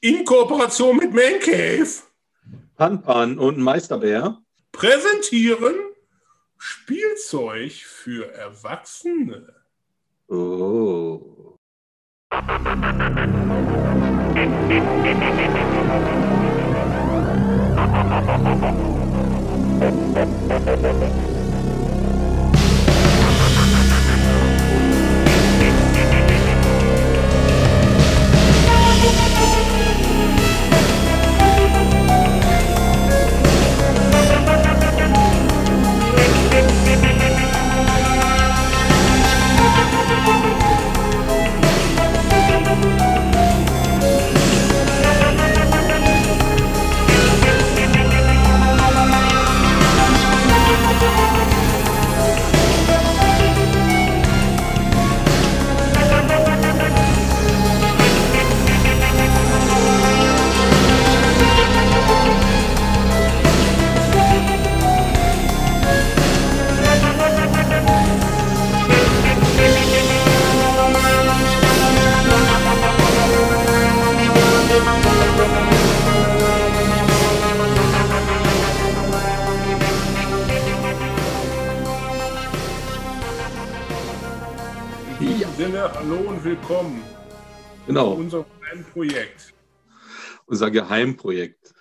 in Kooperation mit Man Cave Panpan und Meisterbär präsentieren Spielzeug für Erwachsene. Oh. Sinne, hallo und willkommen Genau, zu unserem kleinen Projekt. unser Geheimprojekt.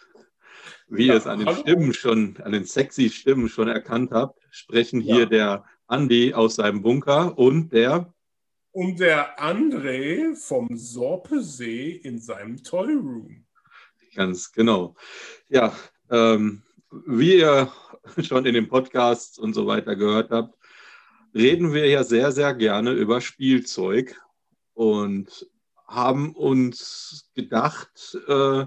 Wie Ja, ihr es an den hallo. Stimmen schon, an den sexy Stimmen schon erkannt habt, sprechen hier Ja. der Andi aus seinem Bunker und der, Und der André vom Sorpesee in seinem Toy Room. ganz genau. Ja, ähm, wie ihr schon in den Podcasts und so weiter gehört habt, reden wir ja sehr, sehr gerne über Spielzeug und haben uns gedacht, äh,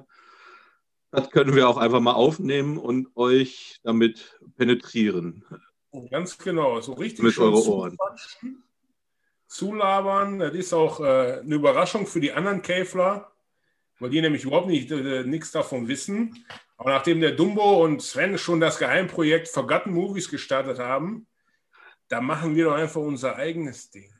das können wir auch einfach mal aufnehmen und euch damit penetrieren. Ganz genau, so richtig Mit eure Ohren. zulabern. Das ist auch äh, eine Überraschung für die anderen Käfler, weil die nämlich überhaupt nicht äh, nichts davon wissen. Aber nachdem der Dumbo und Sven schon das Geheimprojekt Forgotten Movies gestartet haben, da machen wir doch einfach unser eigenes Ding.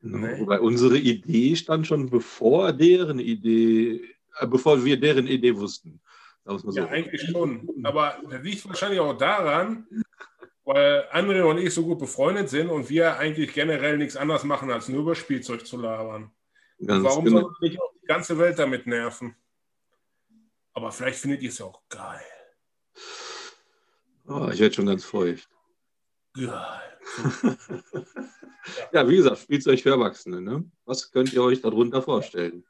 Nee. Wobei unsere Idee stand schon bevor deren Idee, äh, bevor wir deren Idee wussten. Mal so. Ja, eigentlich schon. Aber das liegt wahrscheinlich auch daran, weil André und ich so gut befreundet sind und wir eigentlich generell nichts anderes machen, als nur über Spielzeug zu labern. Ganz Warum genau. soll nicht auch die ganze Welt damit nerven? Aber vielleicht findet ihr es ja auch geil. Oh, ich werde schon ganz feucht. Geil. Ja, wie gesagt, Spielzeug für Erwachsene. Ne? Was könnt ihr euch darunter vorstellen?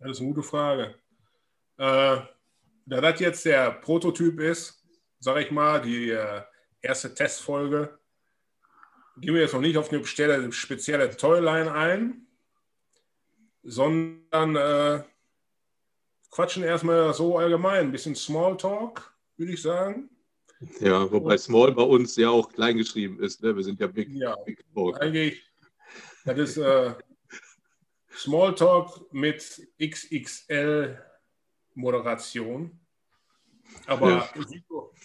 Das ist eine gute Frage. Äh, da das jetzt der Prototyp ist, sage ich mal, die äh, erste Testfolge, gehen wir jetzt noch nicht auf eine spezielle, spezielle Toyline ein, sondern äh, quatschen erstmal so allgemein, ein bisschen Smalltalk, würde ich sagen. Ja, wobei Small bei uns ja auch klein geschrieben ist. Ne? Wir sind ja Big, Ja. Big Talk. Eigentlich, das ist äh, Smalltalk mit XXL-Moderation. Aber Ja.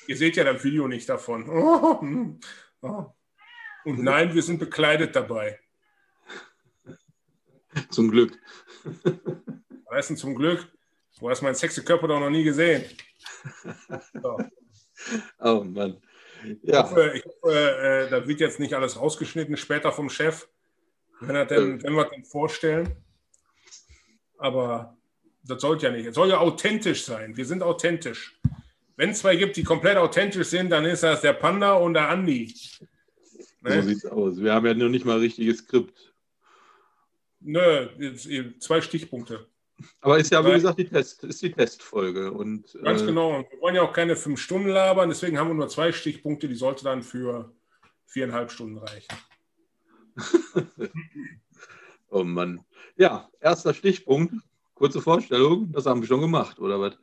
ihr seht ja das Video nicht davon. Oh, hm, oh. Und nein, wir sind bekleidet dabei. Zum Glück. Weißt du, zum Glück, du hast meinen sexy Körper doch noch nie gesehen. So. Oh Mann. Ich Ja, hoffe, ich hoffe äh, da wird jetzt nicht alles rausgeschnitten später vom Chef, wenn, er denn, wenn wir denn vorstellen. Aber das sollte ja nicht. Es soll ja authentisch sein. Wir sind authentisch. Wenn es zwei gibt, die komplett authentisch sind, dann ist das der Panda und der Andi. so Ne? sieht's aus. Wir haben ja noch nicht mal ein richtiges Skript. Nö, zwei Stichpunkte. Aber ist ja, wie gesagt, die Test, ist die Testfolge. Und, Ganz äh, genau. Und wir wollen ja auch keine fünf Stunden labern, deswegen haben wir nur zwei Stichpunkte, die sollte dann für viereinhalb Stunden reichen. Oh Mann. Ja, erster Stichpunkt. Kurze Vorstellung. Das haben wir schon gemacht, oder was?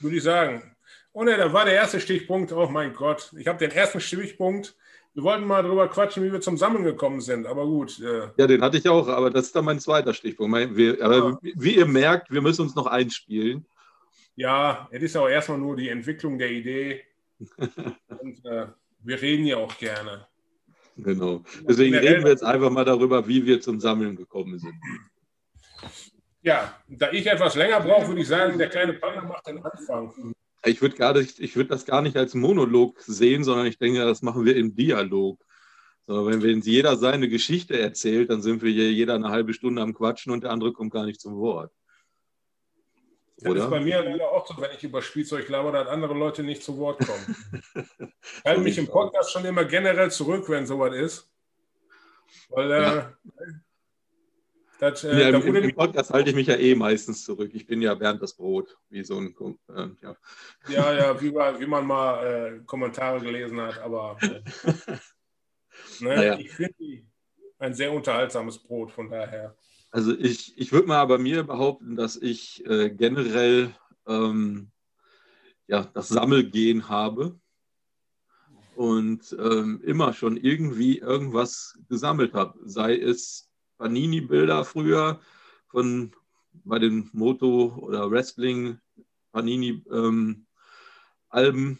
würde ich sagen. Oh ne, da war der erste Stichpunkt. Oh mein Gott, ich habe den ersten Stichpunkt. Wir wollten mal darüber quatschen, wie wir zum Sammeln gekommen sind. Aber gut, äh, Ja, den hatte ich auch, aber das ist dann mein zweiter Stichpunkt. Mein, wir, aber Ja. wie, ihr merkt, wir müssen uns noch einspielen. ja, es ist auch erstmal nur die Entwicklung der Idee. Und äh, wir reden ja auch gerne. Genau. Deswegen reden wir jetzt einfach mal darüber, wie wir zum Sammeln gekommen sind. Ja, da ich etwas länger brauche, würde ich sagen, der kleine Panda macht den Anfang. Ich würde würd das gar nicht als Monolog sehen, sondern ich denke, das machen wir im Dialog. So, wenn, wenn jeder seine Geschichte erzählt, dann sind wir hier jeder eine halbe Stunde am Quatschen und der andere kommt gar nicht zum Wort. Das ist bei mir leider auch so, wenn ich über Spielzeug laber, dass andere Leute nicht zu Wort kommen. ich halte mich im Podcast schon immer generell zurück, wenn sowas ist. Weil äh, ja. Das, äh, ja, im, im, Podcast halte ich mich ja eh meistens zurück. Ich bin ja Bernd das Brot, wie so ein. Äh, ja. ja, ja, wie, wie man mal äh, Kommentare gelesen hat, aber äh, ne, naja. ich finde ein sehr unterhaltsames Brot, von daher. Also ich, ich würde mal bei mir behaupten, dass ich äh, generell ähm, ja, das Sammelgehen habe und ähm, immer schon irgendwie irgendwas gesammelt habe, sei es Panini-Bilder früher von bei den Moto- oder Wrestling Panini-Alben. Ähm,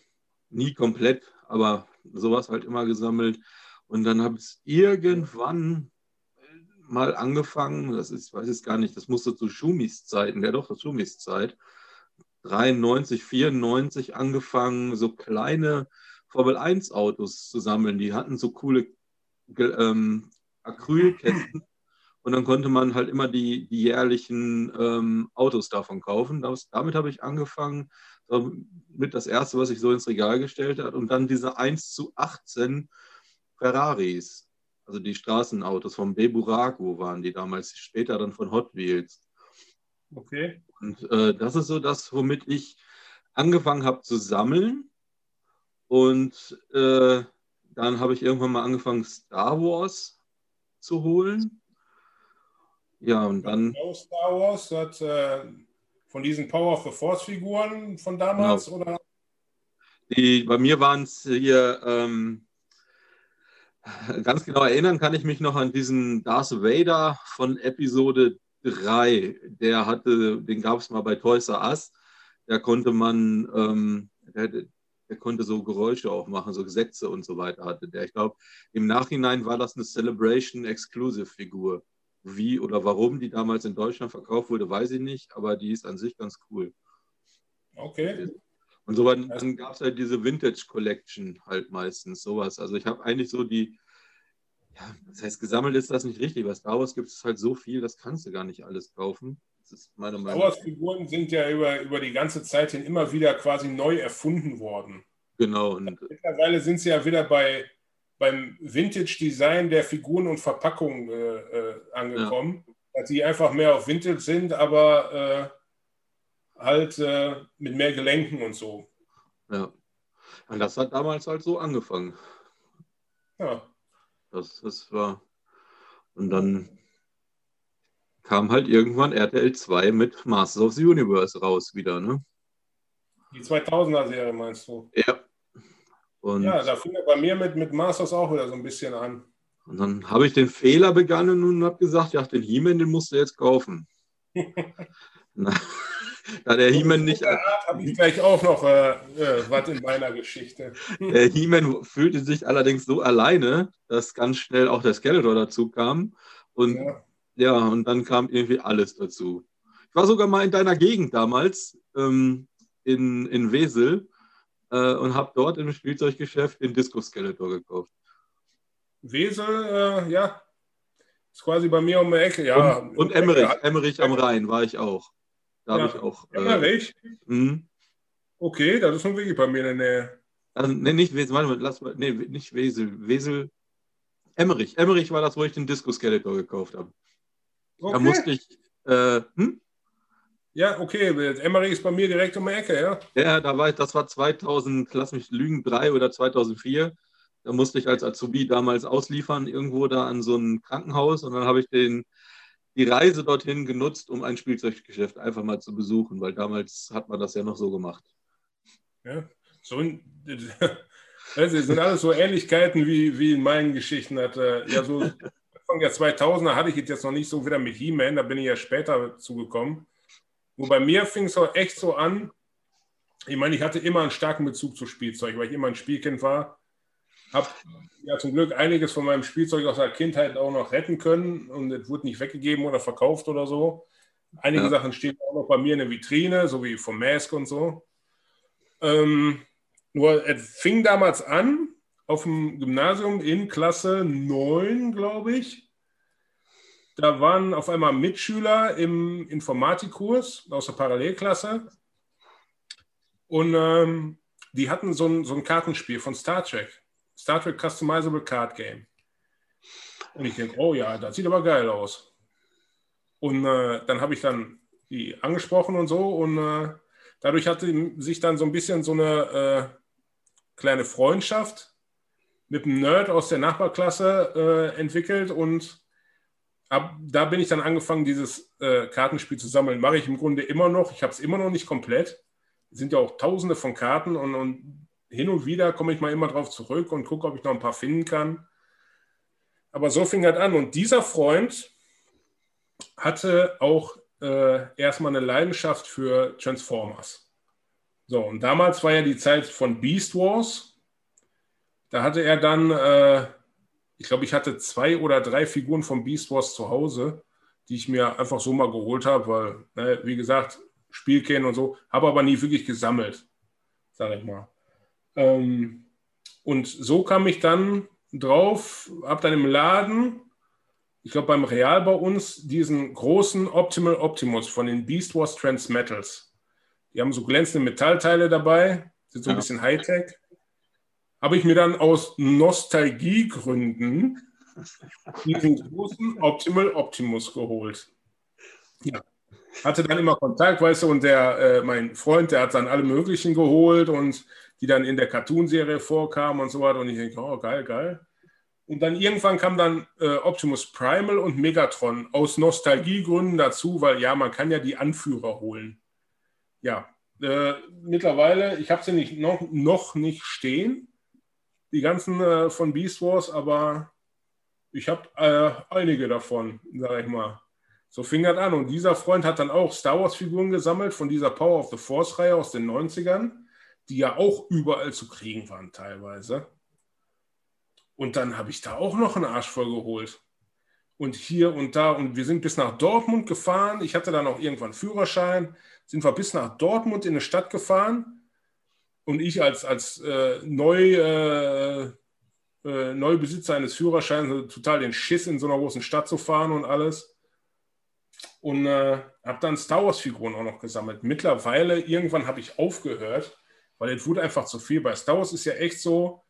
Nie komplett, aber sowas halt immer gesammelt. Und dann habe ich irgendwann mal angefangen, das ist, weiß ich gar nicht, das musste zu Schumis Zeiten, ja doch, Schumis Zeit, 93, 94 angefangen, so kleine Formel 1 Autos zu sammeln. Die hatten so coole ähm, Acrylkästen und dann konnte man halt immer die, die jährlichen ähm, Autos davon kaufen. Das, damit habe ich angefangen, mit das erste, was ich so ins Regal gestellt habe. Und dann diese 1 zu 18 Ferraris, also die Straßenautos vom Beburago waren die damals, später dann von Hot Wheels. Okay. Und äh, das ist so das, womit ich angefangen habe zu sammeln. Und äh, dann habe ich irgendwann mal angefangen, Star Wars zu holen. Ja, und dann. Star Wars hat äh, von diesen Power of the Force-Figuren von damals genau. oder? Die, bei mir waren es hier, ähm, ganz genau erinnern kann ich mich noch an diesen Darth Vader von Episode 3. Der hatte, den gab es mal bei Toys R Us. Da konnte man, ähm, der, der, konnte so Geräusche auch machen, so Gesetze und so weiter hatte der. Ich glaube, im Nachhinein war das eine Celebration Exclusive Figur. Wie oder warum die damals in Deutschland verkauft wurde, weiß ich nicht, aber die ist an sich ganz cool. Okay. Und so dann, dann gab es halt diese Vintage Collection halt meistens, sowas. Also ich habe eigentlich so die, ja, das heißt, gesammelt ist das nicht richtig. Bei Star Wars gibt es halt so viel, das kannst du gar nicht alles kaufen. Das ist meine Meinung. Star Wars-Figuren sind ja über, über die ganze Zeit hin immer wieder quasi neu erfunden worden. Genau. Und Mittlerweile sind sie ja wieder bei beim Vintage-Design der Figuren und Verpackungen äh, äh, angekommen. Ja. Dass die einfach mehr auf Vintage sind, aber äh, halt äh, mit mehr Gelenken und so. Ja. Und das hat damals halt so angefangen. Ja. Das, das war. Und dann kam halt irgendwann RTL 2 mit Masters of the Universe raus wieder, ne? Die 2000er-Serie meinst du? Ja. Und ja, da fing er bei mir mit, mit Masters auch wieder so ein bisschen an. Und dann habe ich den Fehler begangen und habe gesagt, ja, den He-Man, den musst du jetzt kaufen. Na, da der He-Man nicht... habe ich gleich auch noch äh, äh, was in meiner Geschichte. Der He-Man fühlte sich allerdings so alleine, dass ganz schnell auch der Skeletor dazu kam. Und ja. ja, und dann kam irgendwie alles dazu. Ich war sogar mal in deiner Gegend damals, ähm, in, in Wesel, äh, und habe dort im Spielzeuggeschäft den Disco Skeletor gekauft. Wesel, äh, ja, ist quasi bei mir um die Ecke, ja. Und, und Emmerich, Emmerich am Rhein war ich auch. Da ja. habe ich auch. Äh, Emmerich? Äh, okay, das ist schon wirklich bei mir in der Nähe. Also, nee, nicht Wesel, warte mal, lass mal, nee, nicht Wesel, Wesel, Emmerich. Emmerich war das, wo ich den Disco Skeletor gekauft habe. Okay. Da musste ich, äh, hm? Ja, okay. Emery ist bei mir direkt um die Ecke, ja? Ja, da war, das war 2000, lass mich lügen, 3 oder 2004. Da musste ich als Azubi damals ausliefern, irgendwo da an so ein Krankenhaus. Und dann habe ich den, die Reise dorthin genutzt, um ein Spielzeuggeschäft einfach mal zu besuchen, weil damals hat man das ja noch so gemacht. Ja, so ein, das sind alles so Ähnlichkeiten wie, wie in meinen Geschichten. Hat, ja, so Anfang der 2000er hatte ich jetzt noch nicht so wieder mit He-Man, da bin ich ja später zugekommen. Nur bei mir fing es auch echt so an. Ich meine, ich hatte immer einen starken Bezug zu Spielzeug, weil ich immer ein Spielkind war. Habe ja zum Glück einiges von meinem Spielzeug aus der Kindheit auch noch retten können und es wurde nicht weggegeben oder verkauft oder so. Einige ja. Sachen stehen auch noch bei mir in der Vitrine, so wie vom Mask und so. Ähm, nur es fing damals an, auf dem Gymnasium in Klasse 9, glaube ich. Da waren auf einmal Mitschüler im Informatikkurs aus der Parallelklasse. Und ähm, die hatten so ein, so ein Kartenspiel von Star Trek. Star Trek Customizable Card Game. Und ich denke, oh ja, das sieht aber geil aus. Und äh, dann habe ich dann die angesprochen und so. Und äh, dadurch hatte sich dann so ein bisschen so eine äh, kleine Freundschaft mit einem Nerd aus der Nachbarklasse äh, entwickelt. Und ab da bin ich dann angefangen, dieses äh, Kartenspiel zu sammeln. Mache ich im Grunde immer noch. Ich habe es immer noch nicht komplett. Es sind ja auch tausende von Karten und, und hin und wieder komme ich mal immer drauf zurück und gucke, ob ich noch ein paar finden kann. Aber so fing das an. Und dieser Freund hatte auch äh, erstmal eine Leidenschaft für Transformers. So, und damals war ja die Zeit von Beast Wars. Da hatte er dann, äh, ich glaube, ich hatte zwei oder drei Figuren von Beast Wars zu Hause, die ich mir einfach so mal geholt habe, weil, ne, wie gesagt, Spiel kennen und so, habe aber nie wirklich gesammelt, sage ich mal. Ähm, und so kam ich dann drauf, habe dann im Laden, ich glaube beim Real bei uns, diesen großen Optimal Optimus von den Beast Wars Transmetals. Die haben so glänzende Metallteile dabei, sind so ein ja. bisschen Hightech. Habe ich mir dann aus Nostalgiegründen diesen großen Optimal Optimus geholt. Ja. Hatte dann immer Kontakt, weißt du, und der, äh, mein Freund, der hat dann alle möglichen geholt und die dann in der Cartoon-Serie vorkamen und so weiter. Und ich denke, oh, geil, geil. Und dann irgendwann kam dann äh, Optimus Primal und Megatron aus Nostalgiegründen dazu, weil ja, man kann ja die Anführer holen. Ja, äh, mittlerweile, ich habe sie nicht, noch, noch nicht stehen, die ganzen äh, von Beast Wars, aber ich habe äh, einige davon, sage ich mal. So fing das an. Und dieser Freund hat dann auch Star Wars-Figuren gesammelt von dieser Power of the Force-Reihe aus den 90ern die ja auch überall zu kriegen waren teilweise. Und dann habe ich da auch noch einen Arsch voll geholt. Und hier und da. Und wir sind bis nach Dortmund gefahren. Ich hatte dann auch irgendwann Führerschein. Sind wir bis nach Dortmund in eine Stadt gefahren. Und ich als, als äh, neu, äh, äh, Neubesitzer eines Führerscheins total den Schiss, in so einer großen Stadt zu fahren und alles. Und äh, habe dann Star Wars-Figuren auch noch gesammelt. Mittlerweile, irgendwann habe ich aufgehört, weil es wurde einfach zu viel. Bei Star Wars ist ja echt so,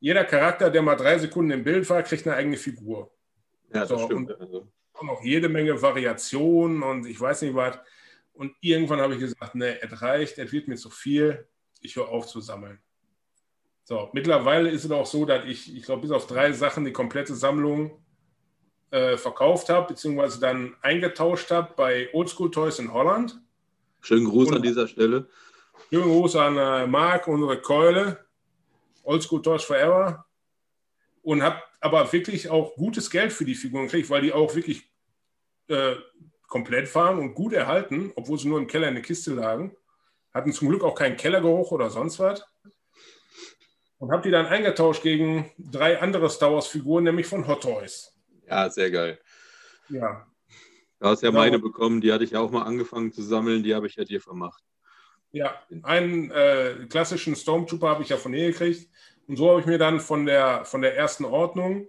jeder Charakter, der mal drei Sekunden im Bild war, kriegt eine eigene Figur. Ja, das so, stimmt. Und, also. und auch jede Menge Variationen und ich weiß nicht was. Und irgendwann habe ich gesagt, nee, es reicht, es wird mir zu viel, ich höre auf zu sammeln. So, mittlerweile ist es auch so, dass ich, ich glaube, bis auf drei Sachen die komplette Sammlung äh, verkauft habe, beziehungsweise dann eingetauscht habe bei Oldschool Toys in Holland. Schönen Gruß und, an dieser Stelle. Schönen Gruß an äh, Marc, unsere Keule. Oldschool Toys Forever. Und habe aber wirklich auch gutes Geld für die Figuren gekriegt, weil die auch wirklich äh, komplett waren und gut erhalten, obwohl sie nur im Keller in der Kiste lagen. Hatten zum Glück auch keinen Kellergeruch oder sonst was. Und habe die dann eingetauscht gegen drei andere Star Wars-Figuren, nämlich von Hot Toys. Ja, sehr geil. Ja. Du hast ja genau. meine bekommen, die hatte ich ja auch mal angefangen zu sammeln, die habe ich ja dir vermacht. Ja, einen äh, klassischen Stormtrooper habe ich ja von ihr gekriegt. Und so habe ich mir dann von der, von der ersten Ordnung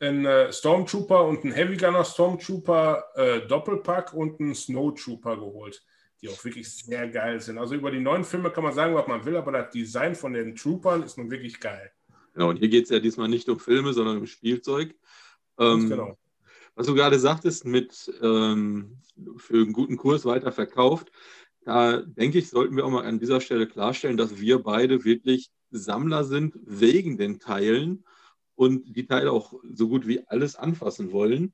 einen äh, Stormtrooper und einen Heavy Gunner Stormtrooper äh, Doppelpack und einen Snowtrooper geholt, die auch wirklich sehr geil sind. Also über die neuen Filme kann man sagen, was man will, aber das Design von den Troopern ist nun wirklich geil. Genau, und hier geht es ja diesmal nicht um Filme, sondern um Spielzeug. Ähm, genau. Was du gerade sagtest, mit ähm, für einen guten Kurs weiterverkauft. Da denke ich, sollten wir auch mal an dieser Stelle klarstellen, dass wir beide wirklich Sammler sind wegen den Teilen und die Teile auch so gut wie alles anfassen wollen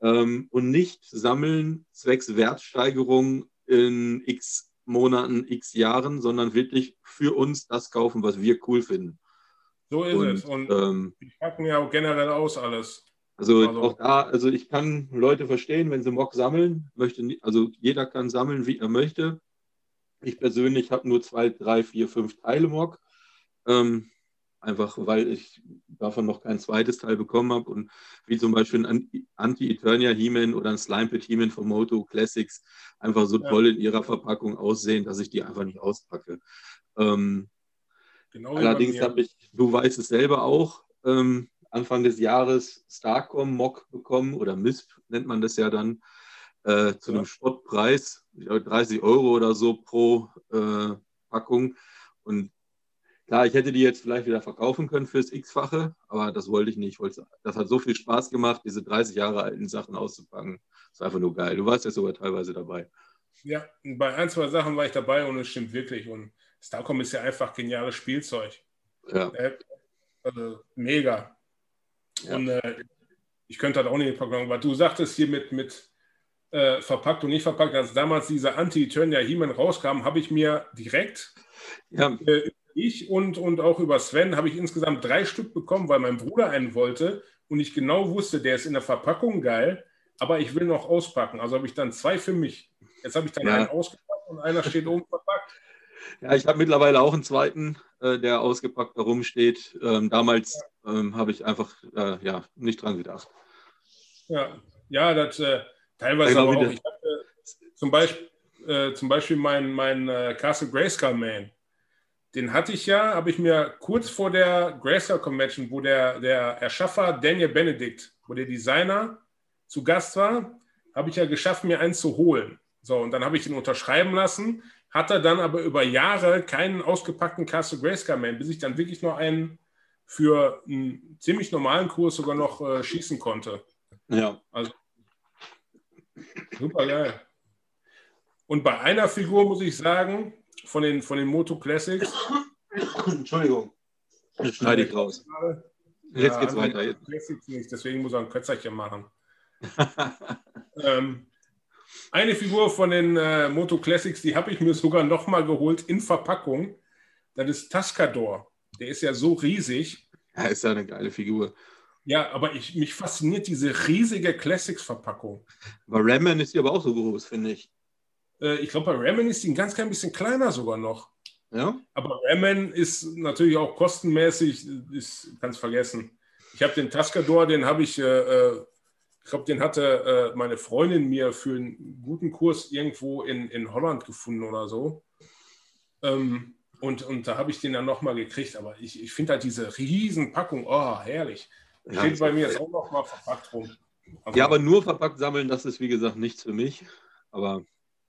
ähm, und nicht sammeln zwecks Wertsteigerung in x Monaten, x Jahren, sondern wirklich für uns das kaufen, was wir cool finden. So ist und, es. Und ähm, die packen ja auch generell aus alles. Also, also, auch da, also ich kann Leute verstehen, wenn sie Mock sammeln, möchte, also jeder kann sammeln, wie er möchte. Ich persönlich habe nur zwei, drei, vier, fünf Teile Mock. Ähm, einfach weil ich davon noch kein zweites Teil bekommen habe und wie zum Beispiel ein Anti-Eternia He-Man oder ein Slime Pit He-Man von Moto Classics einfach so ja. toll in ihrer Verpackung aussehen, dass ich die einfach nicht auspacke. Ähm, genau allerdings habe ich, du weißt es selber auch, ähm, Anfang des Jahres Starcom Mock bekommen oder MISP nennt man das ja dann äh, zu ja. einem Spottpreis, 30 Euro oder so pro äh, Packung. Und klar, ich hätte die jetzt vielleicht wieder verkaufen können fürs X-fache, aber das wollte ich nicht. Das hat so viel Spaß gemacht, diese 30 Jahre alten Sachen auszupacken. Das ist einfach nur geil. Du warst ja sogar teilweise dabei. Ja, bei ein, zwei Sachen war ich dabei und es stimmt wirklich. Und Starcom ist ja einfach geniales Spielzeug. Ja. Äh, also mega. Ja. Und äh, ich könnte halt auch nicht verkaufen, weil du sagtest hier mit, mit äh, verpackt und nicht verpackt, als damals dieser Anti-Eternia He-Man rauskam, habe ich mir direkt, ja. äh, ich und, und auch über Sven, habe ich insgesamt drei Stück bekommen, weil mein Bruder einen wollte und ich genau wusste, der ist in der Verpackung geil, aber ich will noch auspacken. Also habe ich dann zwei für mich. Jetzt habe ich dann ja. einen ausgepackt und einer steht oben verpackt. Ja, ich habe mittlerweile auch einen zweiten, äh, der ausgepackt herumsteht. Ähm, damals ähm, habe ich einfach äh, ja, nicht dran gedacht. Ja, ja das, äh, Teilweise aber auch. Ich hatte zum Beispiel, äh, zum Beispiel mein, mein äh, Castle Grayskull Man. Den hatte ich ja, habe ich mir kurz vor der Grayskull Convention, wo der, der Erschaffer Daniel Benedict, wo der Designer zu Gast war, habe ich ja geschafft, mir einen zu holen. So, und dann habe ich ihn unterschreiben lassen, hatte dann aber über Jahre keinen ausgepackten Castle Grayskull Man, bis ich dann wirklich noch einen für einen ziemlich normalen Kurs sogar noch äh, schießen konnte. Ja. Also Super geil. Und bei einer Figur muss ich sagen, von den, von den Moto Classics. Entschuldigung. Das schneide ich raus. Jetzt ja, geht's weiter. Classics nicht, deswegen muss er ein Kötzerchen machen. ähm, eine Figur von den äh, Moto Classics, die habe ich mir sogar nochmal geholt in Verpackung. Das ist Tascador. Der ist ja so riesig. Ja, ist ja eine geile Figur. Ja, aber ich, mich fasziniert diese riesige Classics-Verpackung. Bei Ramen ist die aber auch so groß, finde ich. Äh, ich glaube, bei Ramen ist die ein ganz klein bisschen kleiner sogar noch. Ja. Aber Ramen ist natürlich auch kostenmäßig, ist ganz vergessen. Ich habe den Tascador, den habe ich, äh, äh ich glaube, den hatte äh, meine Freundin mir für einen guten Kurs irgendwo in, in Holland gefunden oder so. Ähm, und, und da habe ich den dann nochmal gekriegt. Aber ich, ich finde halt diese riesen Packung, oh, herrlich. Ja, Steht bei mir jetzt auch noch mal verpackt rum. Also, ja, aber nur verpackt sammeln, das ist wie gesagt nichts für mich. Aber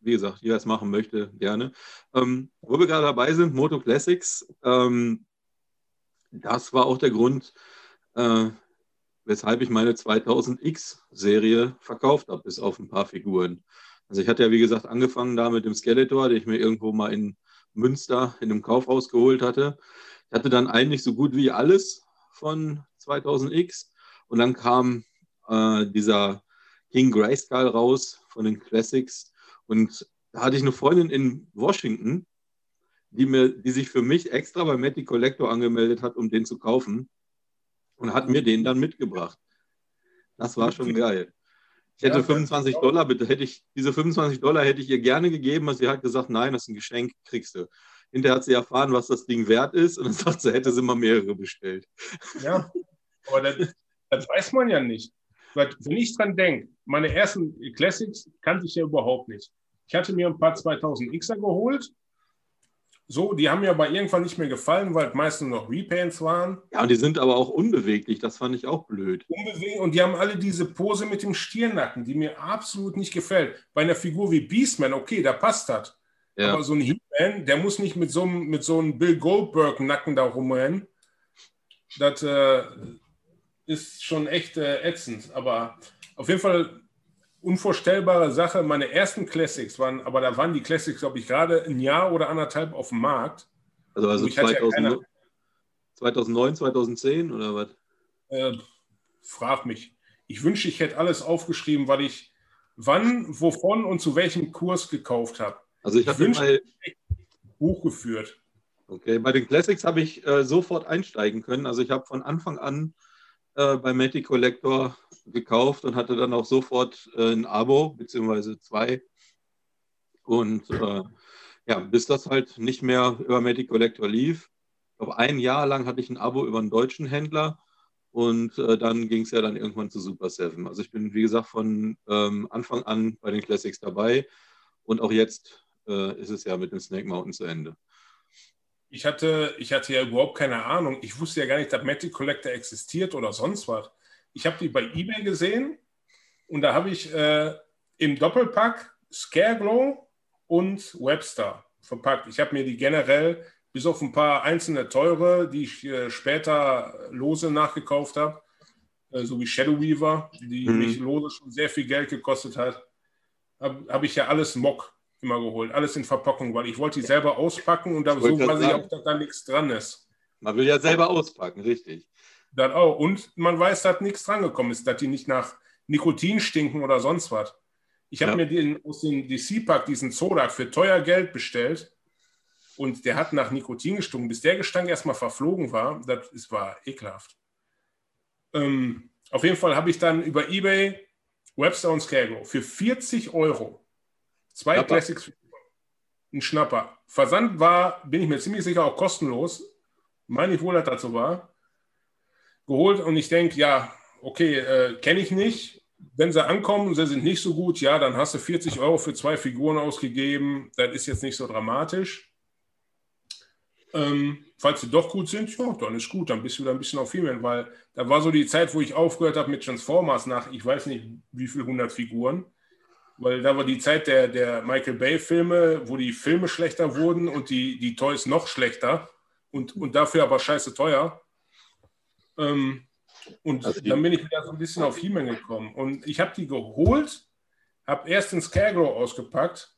wie gesagt, jeder es machen möchte, gerne. Ähm, wo wir gerade dabei sind, Moto Classics, ähm, das war auch der Grund, äh, weshalb ich meine 2000X-Serie verkauft habe, bis auf ein paar Figuren. Also ich hatte ja, wie gesagt, angefangen da mit dem Skeletor, den ich mir irgendwo mal in Münster in einem Kaufhaus geholt hatte. Ich hatte dann eigentlich so gut wie alles von 2000X und dann kam äh, dieser King Grayskull raus von den Classics und da hatte ich eine Freundin in Washington, die, mir, die sich für mich extra bei Matty Collector angemeldet hat, um den zu kaufen und hat mir den dann mitgebracht. Das war schon geil. Ich hätte ja, 25 Dollar, bitte hätte ich, diese 25 Dollar hätte ich ihr gerne gegeben, aber sie hat gesagt, nein, das ist ein Geschenk, kriegst du. Hinterher hat sie erfahren, was das Ding wert ist und dann sagt sie, hätte sie mal mehrere bestellt. Ja, aber das, das weiß man ja nicht. Weil, wenn ich dran denke, meine ersten Classics kannte ich ja überhaupt nicht. Ich hatte mir ein paar 2000Xer geholt. So, die haben mir aber irgendwann nicht mehr gefallen, weil meistens noch Repaints waren. Ja, und die sind aber auch unbeweglich. Das fand ich auch blöd. Unbeweglich. Und die haben alle diese Pose mit dem Stirnacken, die mir absolut nicht gefällt. Bei einer Figur wie Beastman, okay, da passt das. Ja. Aber so ein He-Man, der muss nicht mit so einem, mit so einem Bill Goldberg-Nacken da rumrennen. Das äh, ist schon echt äh, ätzend. Aber auf jeden Fall unvorstellbare Sache. Meine ersten Classics waren, aber da waren die Classics, glaube ich, gerade ein Jahr oder anderthalb auf dem Markt. Also, also 2000, ja 2009, 2010 oder was? Äh, frag mich. Ich wünsche, ich hätte alles aufgeschrieben, weil ich wann, wovon und zu welchem Kurs gekauft habe. Also ich, ich habe mal Buch geführt. Okay, bei den Classics habe ich äh, sofort einsteigen können. Also ich habe von Anfang an äh, bei Matty Collector gekauft und hatte dann auch sofort äh, ein Abo, beziehungsweise zwei. Und äh, ja, bis das halt nicht mehr über Matty Collector lief, Ich glaube, ein Jahr lang hatte ich ein Abo über einen deutschen Händler und äh, dann ging es ja dann irgendwann zu Super 7. Also ich bin, wie gesagt, von ähm, Anfang an bei den Classics dabei und auch jetzt äh, ist es ja mit dem Snake Mountain zu Ende. Ich hatte, ich hatte ja überhaupt keine Ahnung. Ich wusste ja gar nicht, dass Matty Collector existiert oder sonst was. Ich habe die bei eBay gesehen und da habe ich äh, im Doppelpack Scareglow und Webster verpackt. Ich habe mir die generell bis auf ein paar einzelne teure, die ich äh, später lose nachgekauft habe, äh, so wie Shadow Weaver, die mhm. mich lose schon sehr viel Geld gekostet hat, habe hab ich ja alles Mock immer geholt, alles in Verpackung, weil ich wollte die selber auspacken und da so weiß ich auch, dass da nichts dran ist. Man will ja selber auspacken, richtig. Dann auch. Und man weiß, dass nichts dran gekommen ist, dass die nicht nach Nikotin stinken oder sonst was. Ich habe ja. mir den aus dem DC-Pack diesen Zodak für teuer Geld bestellt und der hat nach Nikotin gestunken. Bis der Gestank erstmal verflogen war, das ist, war ekelhaft. Ähm, auf jeden Fall habe ich dann über Ebay Webster und Scarecrow für 40 Euro zwei Schnapper. Classics, ein Schnapper. Versand war, bin ich mir ziemlich sicher, auch kostenlos. Meine ich wohl, dass das so war. Geholt und ich denke, ja, okay, äh, kenne ich nicht. Wenn sie ankommen, sie sind nicht so gut, ja, dann hast du 40 Euro für zwei Figuren ausgegeben. Das ist jetzt nicht so dramatisch. Ähm, falls sie doch gut sind, ja, dann ist gut, dann bist du wieder ein bisschen auf Filmen, weil da war so die Zeit, wo ich aufgehört habe mit Transformers nach, ich weiß nicht, wie viel hundert Figuren, weil da war die Zeit der, der Michael Bay-Filme, wo die Filme schlechter wurden und die, die Toys noch schlechter und, und dafür aber scheiße teuer. Ähm, und also dann bin ich wieder so ein bisschen auf He-Man gekommen. Und ich habe die geholt, habe erst den Scarecrow ausgepackt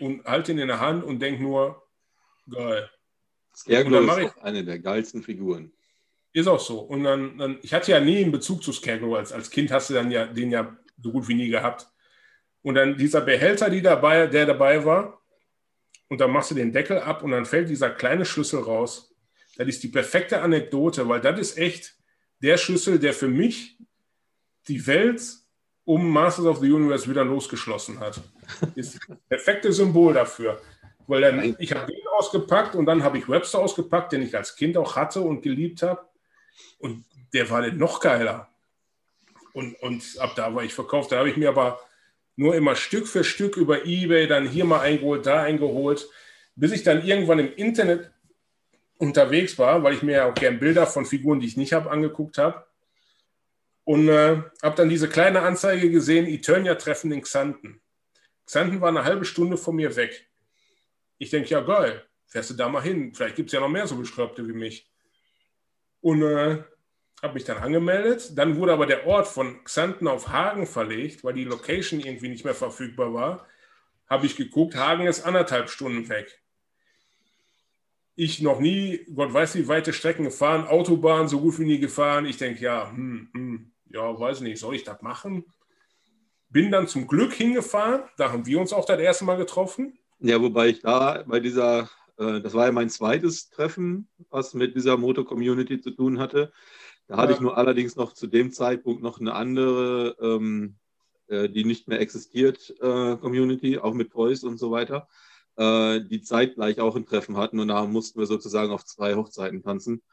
und halte ihn in der Hand und denke nur, geil. Scarecrow ist ich, eine der geilsten Figuren. Ist auch so. Und dann, dann, ich hatte ja nie einen Bezug zu Scarecrow. Als, als Kind hast du dann ja den ja so gut wie nie gehabt. Und dann dieser Behälter, die dabei, der dabei war, und dann machst du den Deckel ab und dann fällt dieser kleine Schlüssel raus. Das ist die perfekte Anekdote, weil das ist echt der Schlüssel, der für mich die Welt um Masters of the Universe wieder losgeschlossen hat. Das ist das perfekte Symbol dafür. Weil dann, ich habe den ausgepackt und dann habe ich Webster ausgepackt, den ich als Kind auch hatte und geliebt habe. Und der war dann noch geiler. Und, und ab da war ich verkauft. Da habe ich mir aber nur immer Stück für Stück über Ebay dann hier mal eingeholt, da eingeholt, bis ich dann irgendwann im Internet unterwegs war, weil ich mir ja auch gern Bilder von Figuren, die ich nicht habe, angeguckt habe. Und äh, habe dann diese kleine Anzeige gesehen, Eternia-Treffen in Xanten. Xanten war eine halbe Stunde von mir weg. Ich denke, ja geil, fährst du da mal hin. Vielleicht gibt es ja noch mehr so Beschreibte wie mich. Und äh, habe mich dann angemeldet. Dann wurde aber der Ort von Xanten auf Hagen verlegt, weil die Location irgendwie nicht mehr verfügbar war. Habe ich geguckt, Hagen ist anderthalb Stunden weg. Ich noch nie, Gott weiß wie weite Strecken gefahren, Autobahn so gut wie nie gefahren. Ich denke, ja, hm, hm, ja, weiß nicht, soll ich das machen? Bin dann zum Glück hingefahren, da haben wir uns auch das erste Mal getroffen. Ja, wobei ich da bei dieser, äh, das war ja mein zweites Treffen, was mit dieser Moto-Community zu tun hatte. Da hatte ja. ich nur allerdings noch zu dem Zeitpunkt noch eine andere, ähm, äh, die nicht mehr existiert, äh, Community, auch mit Toys und so weiter, äh, die zeitgleich auch ein Treffen hatten und da mussten wir sozusagen auf zwei Hochzeiten tanzen.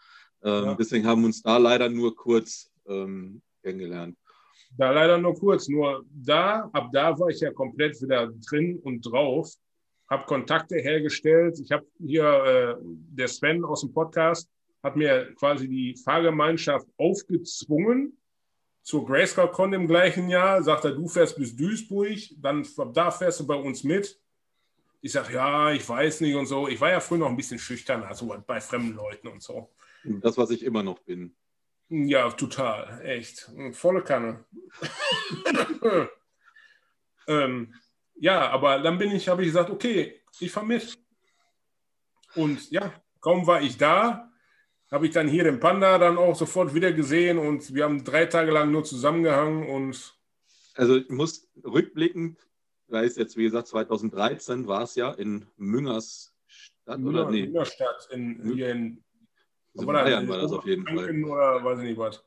Ähm, ja. Deswegen haben wir uns da leider nur kurz ähm, kennengelernt. Da leider nur kurz, nur da, ab da war ich ja komplett wieder drin und drauf habe Kontakte hergestellt. Ich habe hier äh, der Sven aus dem Podcast hat mir quasi die Fahrgemeinschaft aufgezwungen zur Grayscale Con im gleichen Jahr. Sagt er, du fährst bis Duisburg, dann da fährst du bei uns mit. Ich sage, ja, ich weiß nicht und so. Ich war ja früher noch ein bisschen schüchtern, also bei fremden Leuten und so. Das, was ich immer noch bin. Ja, total, echt. Volle Kanne. ähm, ja, aber dann bin ich, habe ich gesagt, okay, ich fahre mit. Und ja, kaum war ich da, habe ich dann hier den Panda dann auch sofort wieder gesehen und wir haben drei Tage lang nur zusammengehangen und. Also ich muss rückblickend, weil es jetzt wie gesagt 2013 war es ja in Müngersstadt Münger, oder nee? Müngerstadt in, Mü hier in also Bayern war das auf jeden Fall. Oder weiß ich nicht was.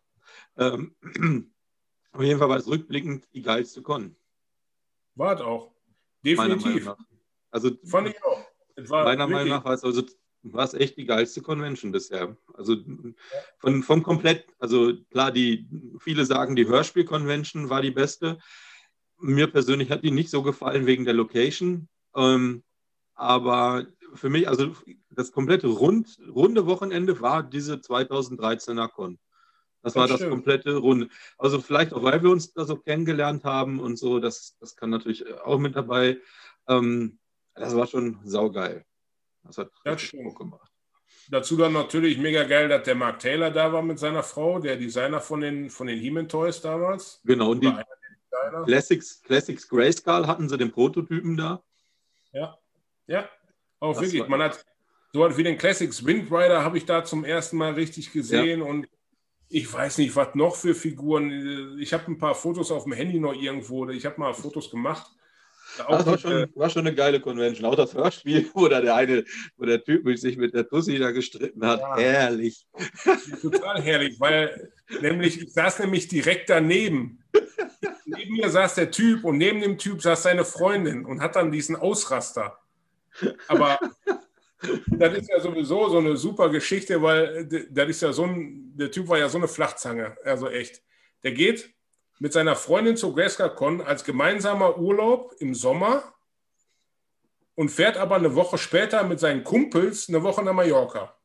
Ähm, auf jeden Fall war es rückblickend die geilste Con. War es auch. Definitiv. Also, Fand ich auch. meiner Meinung nach war es also war es echt die geilste Convention bisher. Also von, vom komplett, also klar, die, viele sagen, die Hörspiel-Convention war die beste. Mir persönlich hat die nicht so gefallen wegen der Location. Ähm, aber für mich, also das komplette rund, runde Wochenende war diese 2013er Con. Das, das war das komplette Runde. Also vielleicht auch, weil wir uns da so kennengelernt haben und so, das, das kann natürlich auch mit dabei. Ähm, das war schon saugeil. Das hat das Bock gemacht. Dazu dann natürlich mega geil, dass der Mark Taylor da war mit seiner Frau, der Designer von den, von den He-Man Toys damals. Genau, und die Classics, Classics Grayskull hatten sie den Prototypen da. Ja, ja, auch das wirklich. Man hat so was wie den Classics Wind Rider habe ich da zum ersten Mal richtig gesehen ja. und ich weiß nicht, was noch für Figuren. Ich habe ein paar Fotos auf dem Handy noch irgendwo. Ich habe mal Fotos gemacht. Das war schon, war schon eine geile Convention. Auch das Hörspiel, wo da der eine, wo der Typ sich mit der Tussi da gestritten hat. Ja. Herrlich. Total herrlich, weil nämlich, ich saß nämlich direkt daneben. neben mir saß der Typ und neben dem Typ saß seine Freundin und hat dann diesen Ausraster. Aber das ist ja sowieso so eine super Geschichte, weil das ist ja so ein, der Typ war ja so eine Flachzange, also echt. Der geht mit seiner Freundin zur Grayscale-Con als gemeinsamer Urlaub im Sommer und fährt aber eine Woche später mit seinen Kumpels eine Woche nach Mallorca.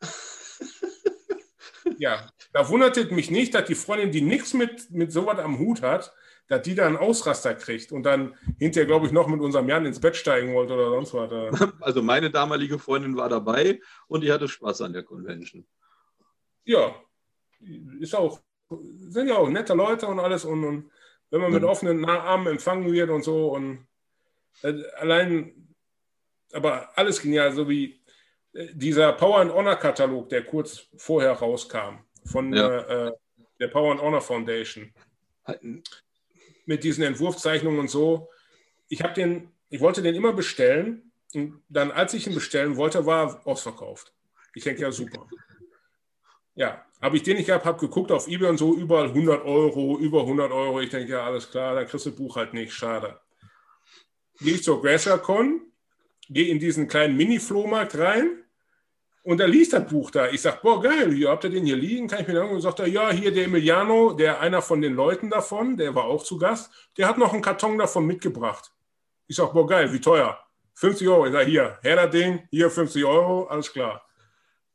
ja, da wundert es mich nicht, dass die Freundin, die nichts mit, mit sowas am Hut hat, dass die da einen Ausraster kriegt und dann hinterher, glaube ich, noch mit unserem Jan ins Bett steigen wollte oder sonst was. Also meine damalige Freundin war dabei und die hatte Spaß an der Convention. Ja, ist auch sind ja auch nette Leute und alles. Und, und wenn man mit offenen Armen empfangen wird und so. Und äh, allein, aber alles genial, so wie äh, dieser Power and Honor Katalog, der kurz vorher rauskam, von ja. äh, der Power and Honor Foundation. Mit diesen Entwurfszeichnungen und so. Ich habe den, ich wollte den immer bestellen. Und dann, als ich ihn bestellen wollte, war er ausverkauft. Ich denke, ja, super. Ja, habe ich den nicht gehabt, habe geguckt auf eBay und so, überall 100 Euro, über 100 Euro. Ich denke, ja, alles klar, dann kriegst du das Buch halt nicht, schade. Gehe ich zur GrasserCon, gehe in diesen kleinen Mini-Flohmarkt rein und da liest das Buch da. Ich sage, boah, geil, hier habt ihr den hier liegen? Kann ich mir sagen? Und sagt er, ja, hier der Emiliano, der einer von den Leuten davon, der war auch zu Gast, der hat noch einen Karton davon mitgebracht. Ich sage, boah, geil, wie teuer? 50 Euro. Ich sage, hier, her das Ding, hier 50 Euro, alles klar.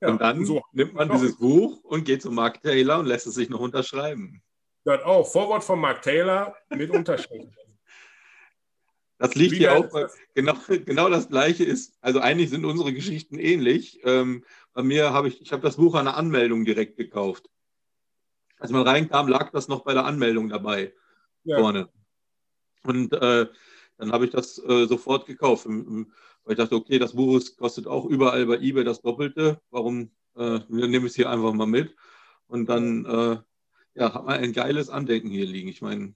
Ja, und dann so. nimmt man dieses Buch und geht zu Mark Taylor und lässt es sich noch unterschreiben. Hört auch, Vorwort von Mark Taylor mit Unterschrift. Das liegt Wie hier auch, genau, genau das Gleiche ist, also eigentlich sind unsere Geschichten ähnlich. Ähm, bei mir habe ich, ich habe das Buch an der Anmeldung direkt gekauft. Als man reinkam, lag das noch bei der Anmeldung dabei, ja. vorne. Und äh, dann habe ich das äh, sofort gekauft. Weil ich dachte, okay, das Buch kostet auch überall bei eBay das Doppelte. Warum äh, nehme ich es hier einfach mal mit? Und dann äh, ja, hat man ein geiles Andenken hier liegen. Ich meine,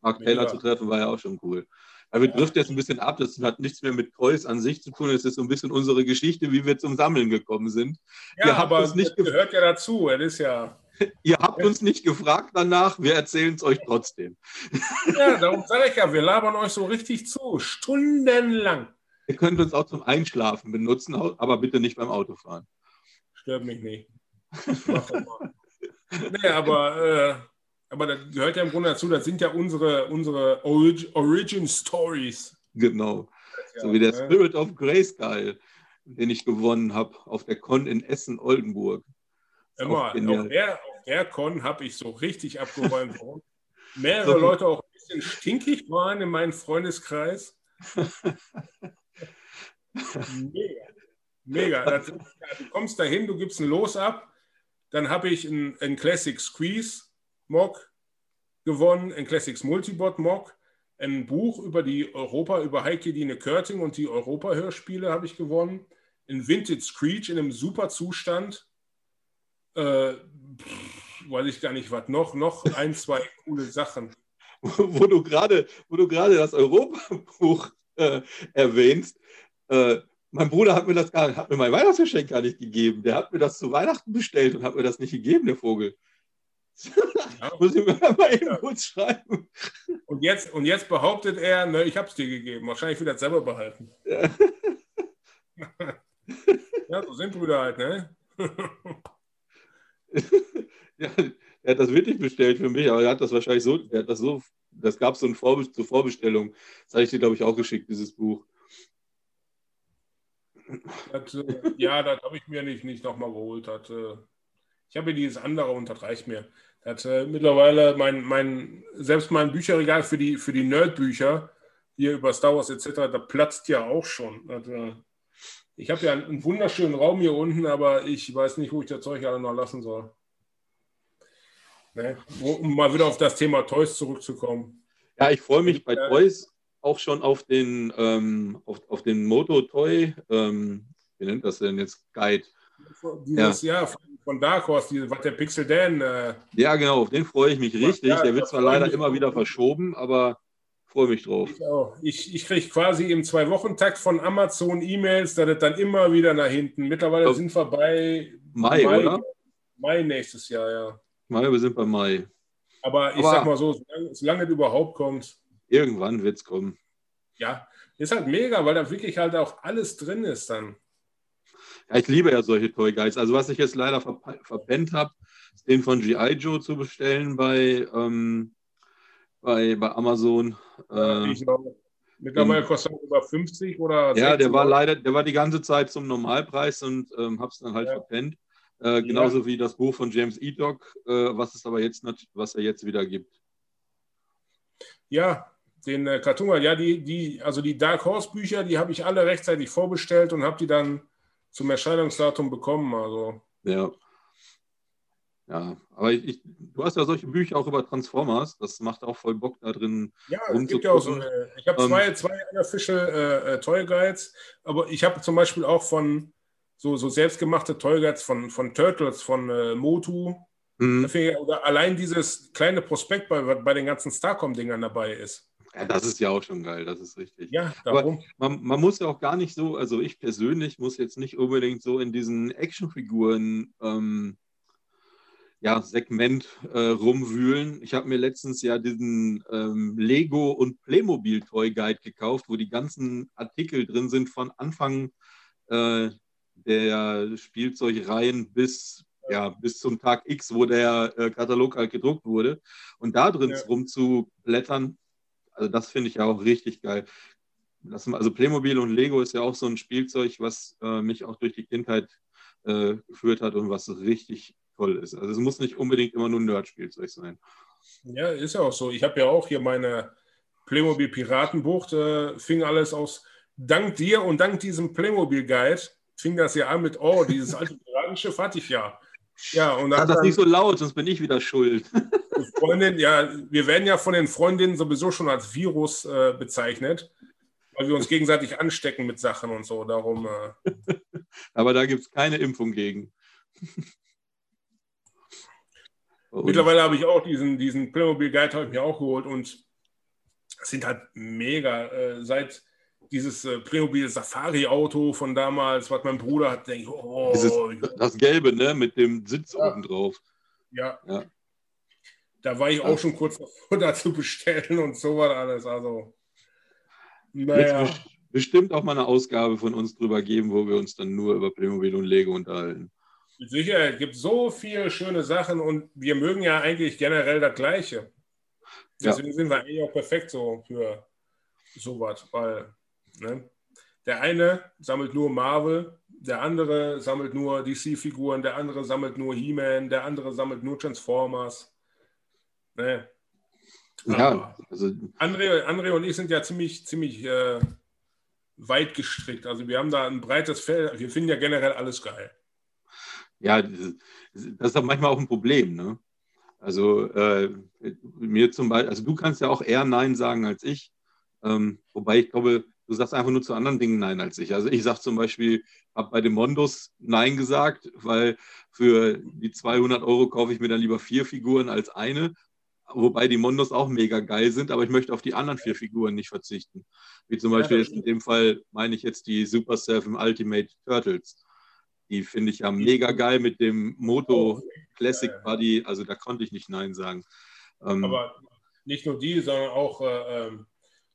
Mark Taylor zu treffen war ja auch schon cool. Aber wir trifft jetzt ein bisschen ab. Das hat nichts mehr mit Kreuz an sich zu tun. Es ist so ein bisschen unsere Geschichte, wie wir zum Sammeln gekommen sind. Ja, aber das gehört ja dazu. Es ist ja. Ihr habt uns nicht gefragt danach, wir erzählen es euch trotzdem. Ja, darum sage ich ja, wir labern euch so richtig zu, stundenlang. Ihr könnt uns auch zum Einschlafen benutzen, aber bitte nicht beim Autofahren. Stört mich nicht. nee, aber, äh, aber das gehört ja im Grunde dazu, das sind ja unsere, unsere Orig Origin Stories. Genau. Ja, so wie der ne? Spirit of Grayskull, den ich gewonnen habe auf der Con in Essen-Oldenburg. Immer, auf der, auf der Con habe ich so richtig abgeräumt. Mehrere so, Leute auch ein bisschen stinkig waren in meinem Freundeskreis. Mega. Mega. Das, du kommst dahin, du gibst ein Los ab, dann habe ich ein, Classic Squeeze Mock gewonnen, ein Classics Multibot Mock, ein Buch über die Europa, über Heike Dine Körting und die Europa-Hörspiele habe ich gewonnen, ein Vintage Screech in einem super Zustand. Äh, pff, weiß ich gar nicht, was noch, noch ein, zwei coole Sachen. Wo du gerade, wo du gerade das Europa-Buch äh, erwähnst, äh, mein Bruder hat mir das gar, hat mir mein Weihnachtsgeschenk gar nicht gegeben. Der hat mir das zu Weihnachten bestellt und hat mir das nicht gegeben, der Vogel. Ja. Muss ich mir mal eben ja. kurz schreiben. Und jetzt, und jetzt behauptet er, ne, ich habe es dir gegeben. Wahrscheinlich will er es selber behalten. Ja. Ja, so sind Brüder halt, ne? ja, er hat das wirklich bestellt für mich, aber er hat das wahrscheinlich so, er hat das so, das gab es so eine Vorbe zur Vorbestellung. Das habe ich dir, glaube ich, auch geschickt, dieses Buch. Das, äh, ja, das habe ich mir nicht, nicht nochmal geholt. Das, äh, ich habe dieses andere und das reicht mir. Das, äh, mittlerweile mein, mein, selbst mein Bücherregal für die, für die Nerd-Bücher, hier über Star Wars etc., da platzt ja auch schon. Das, äh, ich habe ja einen wunderschönen Raum hier unten, aber ich weiß nicht, wo ich das Zeug alle noch lassen soll. Ne? Um mal wieder auf das Thema Toys zurückzukommen. Ja, ich freue mich bei äh, Toys auch schon auf den, ähm, auf, auf den Moto Toy, ähm, wie nennt das denn jetzt, Guide. Dieses, ja. ja, von Dark Horse, diese, was der Pixel Dan. Äh, ja, genau, auf den freue ich mich richtig. Ja, der wird zwar leider immer wieder verschoben, aber freue mich drauf. Ich, auch. ich, ich kriege quasi im Zwei-Wochen-Takt von Amazon E-Mails, da dann immer wieder nach hinten. Mittlerweile oh. sind wir bei Mai, Mai, oder? Mai nächstes Jahr, ja. Mai, wir sind bei Mai. Aber ich aber sag mal so, solange, solange es überhaupt kommt. Irgendwann wird es kommen. Ja, ist halt mega, weil da wirklich halt auch alles drin ist dann. Ja, ich liebe ja solche Toy Guides. Also was ich jetzt leider ver verpennt habe, ist den von G.I. Joe zu bestellen bei, ähm, bei, bei Amazon. Äh, Mittlerweile kostet er über 50 oder Ja, der war leider, der war die ganze Zeit zum Normalpreis und ähm, habe es dann halt ja. verpennt. Äh, genauso ja. wie das Buch von James E. Dock, äh, was es aber jetzt was er jetzt wieder gibt. Ja, den äh, Cartoon, ja, die, die, also die Dark Horse Bücher, die habe ich alle rechtzeitig vorbestellt und habe die dann zum Erscheinungsdatum bekommen. Also. Ja. Ja, aber ich, ich, du hast ja solche Bücher auch über Transformers. Das macht auch voll Bock da drin. Ja, es gibt ja auch so. Eine, ich habe zwei, ähm, zwei Unofficial äh, äh, Toy Guides, aber ich habe zum Beispiel auch von so, so selbstgemachte Toy Guides von, von Turtles, von äh, Motu. Mhm. Oder allein dieses kleine Prospekt bei, bei den ganzen Starcom-Dingern dabei ist. Ja, das ist ja auch schon geil, das ist richtig. Ja, darum. Aber man, man, muss ja auch gar nicht so, also ich persönlich muss jetzt nicht unbedingt so in diesen Actionfiguren ähm, ja, Segment äh, rumwühlen. Ich habe mir letztens ja diesen ähm, Lego und Playmobil Toy Guide gekauft, wo die ganzen Artikel drin sind von Anfang äh, der Spielzeugreihen bis ja, bis zum Tag X, wo der äh, Katalog halt gedruckt wurde. Und da drin ja. rumzublättern, also das finde ich ja auch richtig geil. Also Playmobil und Lego ist ja auch so ein Spielzeug, was äh, mich auch durch die Kindheit äh, geführt hat und was richtig toll ist. Also es muss nicht unbedingt immer nur ein Nerd-Spielzeug sein. Ja, ist ja auch so. Ich habe ja auch hier meine Playmobil Piratenbucht, äh, fing alles aus, dank dir und dank diesem Playmobil Guide, fing das ja an mit, oh, dieses alte Piratenschiff hatte ich ja. Ja, und dann, Sag das nicht so laut, sonst bin ich wieder schuld. Freundin, ja, wir werden ja von den Freundinnen sowieso schon als Virus äh, bezeichnet, weil wir uns gegenseitig anstecken mit Sachen und so. Darum. Äh, Aber da gibt es keine Impfung gegen. Mittlerweile habe ich auch diesen, diesen Playmobil Guide ich mir auch geholt und sind halt mega. Äh, seit dieses äh, Playmobil Safari Auto von damals, was mein Bruder hat, denke ich, oh. Dieses, das Gelbe, ne, mit dem Sitz ja. oben drauf. Ja. ja. Da war ich auch schon kurz davor, da zu bestellen und so war alles. Also, naja. Wird bestimmt auch mal eine Ausgabe von uns drüber geben, wo wir uns dann nur über Playmobil und Lego unterhalten. Mit Sicherheit, es gibt so viele schöne Sachen und wir mögen ja eigentlich generell das Gleiche. Deswegen ja. sind wir eigentlich auch perfekt so für sowas, weil ne, der eine sammelt nur Marvel, der andere sammelt nur DC-Figuren, der andere sammelt nur He-Man, der andere sammelt nur Transformers. Ne? Ja, also André, André und ich sind ja ziemlich, ziemlich äh, weit gestrickt. Also wir haben da ein breites Feld. Wir finden ja generell alles geil. Ja, das ist doch manchmal auch ein Problem. Ne? Also äh, mir zum Beispiel, also du kannst ja auch eher Nein sagen als ich. Ähm, wobei ich glaube, du sagst einfach nur zu anderen Dingen Nein als ich. Also ich sage zum Beispiel, habe bei dem Mondos Nein gesagt, weil für die 200 Euro kaufe ich mir dann lieber vier Figuren als eine wobei die Mondos auch mega geil sind, aber ich möchte auf die anderen vier Figuren nicht verzichten. Wie zum Beispiel ja, jetzt in dem Fall meine ich jetzt die Super Seven Ultimate Turtles. Die finde ich ja mega geil mit dem Moto oh, Classic Buddy. Also da konnte ich nicht Nein sagen. Ähm, aber nicht nur die, sondern auch äh, ähm,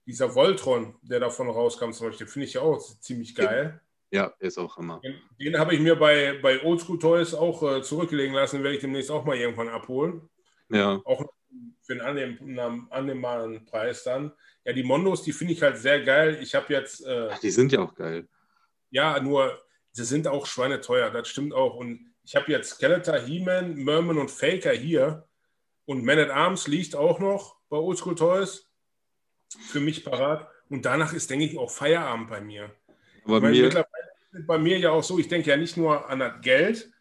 dieser Voltron, der davon rauskam zum Beispiel, finde ich ja auch ziemlich geil. Ja, der ist auch Hammer. Den, den habe ich mir bei, bei Oldschool Toys auch äh, zurücklegen lassen, werde ich demnächst auch mal irgendwann abholen. Ja. Auch für einen annehm, annehmbaren Preis dann. Ja, die Mondos, die finde ich halt sehr geil. Ich habe jetzt. Äh, Ach, die sind ja auch geil. Ja, nur sie sind auch schweineteuer, das stimmt auch. Und ich habe jetzt Skeletor, He-Man, Merman und Faker hier. Und Man at Arms liegt auch noch bei Oldschool Toys. Für mich parat. Und danach ist, denke ich, auch Feierabend bei mir. Aber mir mittlerweile ist bei mir ja auch so, ich denke ja nicht nur an das Geld,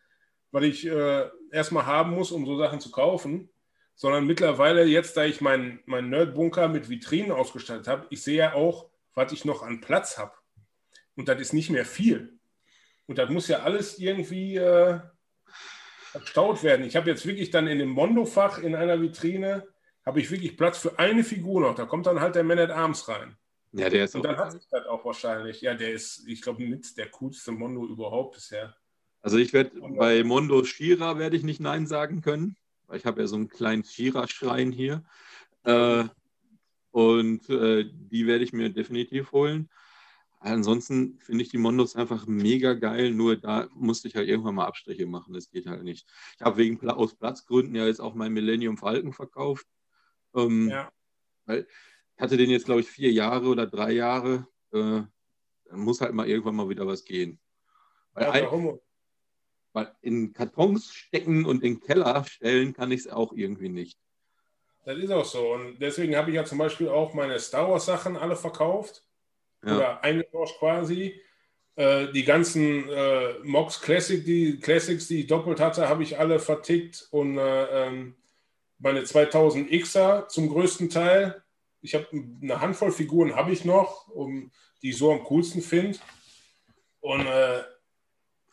weil ich äh, erstmal haben muss, um so Sachen zu kaufen, sondern mittlerweile jetzt, da ich meinen mein Nerdbunker mit Vitrinen ausgestattet habe, ich sehe ja auch, was ich noch an Platz habe. Und das ist nicht mehr viel. Und das muss ja alles irgendwie äh, verstaut werden. Ich habe jetzt wirklich dann in dem Mondo-Fach in einer Vitrine, habe ich wirklich Platz für eine Figur noch. Da kommt dann halt der Man at Arms rein. Ja, der ist Und dann hat sich das auch wahrscheinlich. Ja, der ist, ich glaube, mit der coolste Mondo überhaupt bisher. Also ich werde bei Mondo Shira werde ich nicht Nein sagen können, ich habe ja so einen kleinen Shira-Schrein hier. Äh, und äh, die werde ich mir definitiv holen. Ansonsten finde ich die Mondos einfach mega geil, nur da musste ich halt irgendwann mal Abstriche machen. Das geht halt nicht. Ich habe wegen aus Platzgründen ja jetzt auch mein Millennium Falken verkauft. Ähm, ja. Weil ich hatte den jetzt, glaube ich, vier Jahre oder drei Jahre. Äh, muss halt mal irgendwann mal wieder was gehen. Weil, ja, ein, weil in Kartons stecken und in den Keller stellen kann ich es auch irgendwie nicht. Das ist auch so. Und deswegen habe ich ja zum Beispiel auch meine Star Wars Sachen alle verkauft ja. oder eingetauscht quasi. Äh, die ganzen äh, Mox Classic, die Classics, die ich doppelt hatte, habe ich alle vertickt und äh, ähm, meine 2000Xer zum größten Teil. Ich habe eine Handvoll Figuren habe ich noch, um, die ich so am coolsten finde. Und äh,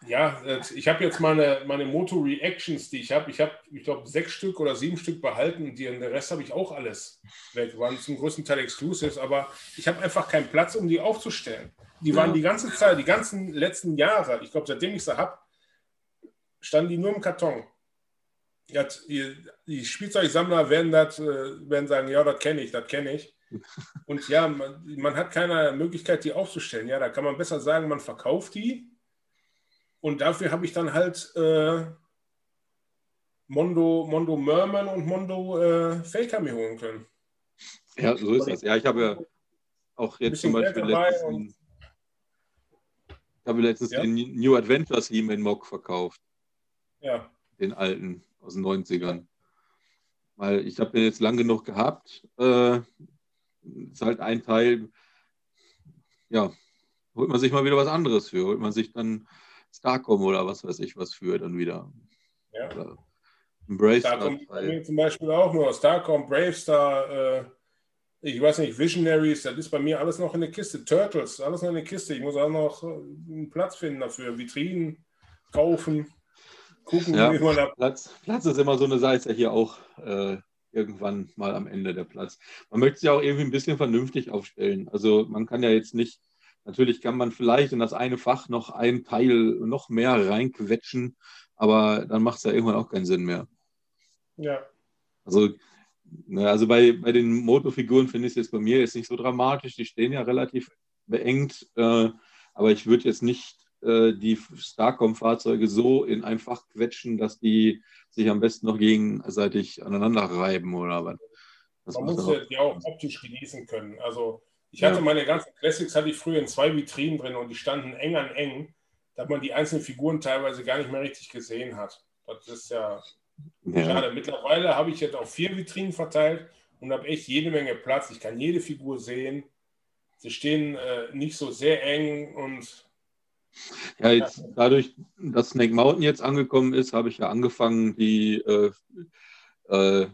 ja, ich habe jetzt meine, meine Moto Reactions, die ich habe. Ich habe, ich glaube, sechs Stück oder sieben Stück behalten und den Rest habe ich auch alles weg. Waren zum größten Teil Exclusives, aber ich habe einfach keinen Platz, um die aufzustellen. Die waren die ganze Zeit, die ganzen letzten Jahre, ich glaube, seitdem ich sie habe, standen die nur im Karton. Die, die Spielzeugsammler werden, das, äh, werden sagen, ja, das kenne ich, das kenne ich. Und ja, man, man hat keine Möglichkeit, die aufzustellen. Ja, da kann man besser sagen, man verkauft die und dafür habe ich dann halt äh, Mondo, Mondo Merman und Mondo äh, Faker mir holen können. Ja, so ist das. Ja, ich habe ja auch jetzt zum Beispiel letztens, ich habe letztens ja. den New Adventures He-Man Mock verkauft. Ja. Den alten aus den 90ern. Weil ich habe den jetzt lang genug gehabt. Äh, ist halt ein Teil, ja, holt man sich mal wieder was anderes für. Holt man sich dann Starcom oder was weiß ich was für dann wieder. Ja. Oder Bravestar. Starcom zum Beispiel auch nur. Starcom, Bravestar, äh, ich weiß nicht, Visionaries, das ist bei mir alles noch in der Kiste. Turtles, alles noch in der Kiste. Ich muss auch noch äh, einen Platz finden dafür. Vitrinen kaufen, gucken, ja, wie man da. Platz, Platz ist immer so eine Seite hier auch. Äh, irgendwann mal am Ende der Platz. Man möchte sich auch irgendwie ein bisschen vernünftig aufstellen. Also man kann ja jetzt nicht Natürlich kann man vielleicht in das eine Fach noch ein Teil noch mehr reinquetschen, aber dann macht es ja irgendwann auch keinen Sinn mehr. Ja. Also, ne, also bei, bei den Motofiguren finde ich es jetzt bei mir jetzt nicht so dramatisch. Die stehen ja relativ beengt, äh, aber ich würde jetzt nicht äh, die Starcom-Fahrzeuge so in ein Fach quetschen, dass die sich am besten noch gegenseitig aneinander reiben oder was. Das Man muss ja die auch optisch genießen können. Also ich hatte ja. meine ganzen Classics hatte ich früher in zwei Vitrinen drin und die standen eng an eng, dass man die einzelnen Figuren teilweise gar nicht mehr richtig gesehen hat. Das ist ja, ja. schade. Mittlerweile habe ich jetzt auf vier Vitrinen verteilt und habe echt jede Menge Platz. Ich kann jede Figur sehen. Sie stehen äh, nicht so sehr eng und ja, jetzt dadurch, dass Snake Mountain jetzt angekommen ist, habe ich ja angefangen, die äh, äh,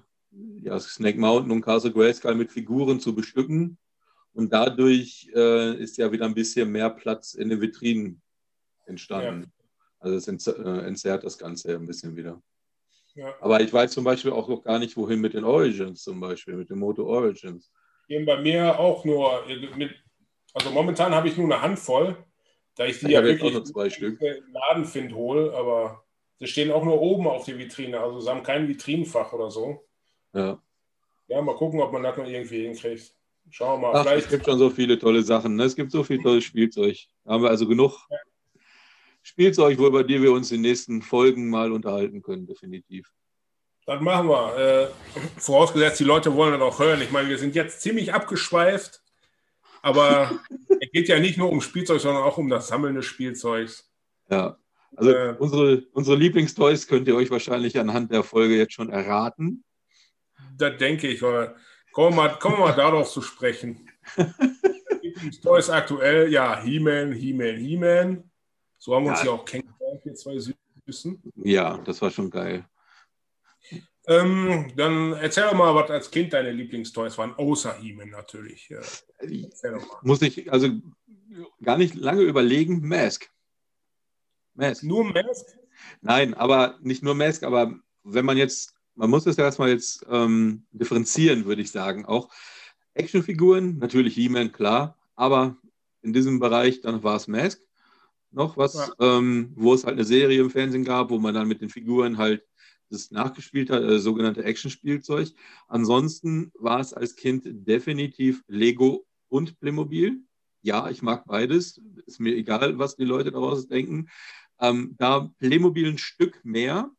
ja, Snake Mountain und Castle Grayskull mit Figuren zu bestücken. Und dadurch äh, ist ja wieder ein bisschen mehr Platz in den Vitrinen entstanden. Ja. Also es äh, entzerrt das Ganze ein bisschen wieder. Ja. Aber ich weiß zum Beispiel auch noch gar nicht, wohin mit den Origins zum Beispiel, mit den Moto Origins. Gehen bei mir auch nur, mit, also momentan habe ich nur eine Handvoll, da ich die ich ja wirklich nur zwei Stück. im Laden finde, hole, aber sie stehen auch nur oben auf der Vitrine, also sie haben kein Vitrinenfach oder so. Ja. Ja, mal gucken, ob man das noch irgendwie hinkriegt. Schauen wir mal. Ach, es gibt schon so viele tolle Sachen. Ne? Es gibt so viel tolles Spielzeug. Da haben wir also genug, ja. Spielzeug, worüber die wir uns in den nächsten Folgen mal unterhalten können, definitiv. Das machen wir. Äh, vorausgesetzt, die Leute wollen das auch hören. Ich meine, wir sind jetzt ziemlich abgeschweift, aber es geht ja nicht nur um Spielzeug, sondern auch um das Sammeln des Spielzeugs. Ja, also äh, unsere, unsere Lieblingstoys könnt ihr euch wahrscheinlich anhand der Folge jetzt schon erraten. Das denke ich. Kommen wir mal, kommen wir mal darauf zu sprechen. Lieblingstoys aktuell, ja, He-Man, He-Man, He-Man. So haben wir uns ja auch kennengelernt, wir zwei Süßen. Ja, das war schon geil. Ähm, dann erzähl doch mal, was als Kind deine Lieblingstoys waren, außer He-Man natürlich. Ja. Muss ich also gar nicht lange überlegen, Mask. Mask. Nur Mask? Nein, aber nicht nur Mask, aber wenn man jetzt, man muss es ja erstmal jetzt ähm, differenzieren, würde ich sagen. Auch Actionfiguren, natürlich He-Man, klar, aber in diesem Bereich dann war es Mask noch was, ja. ähm, wo es halt eine Serie im Fernsehen gab, wo man dann mit den Figuren halt das nachgespielt hat, äh, sogenannte Action-Spielzeug. Ansonsten war es als Kind definitiv Lego und Playmobil. Ja, ich mag beides. Ist mir egal, was die Leute daraus denken. Ähm, da Playmobil ein Stück mehr.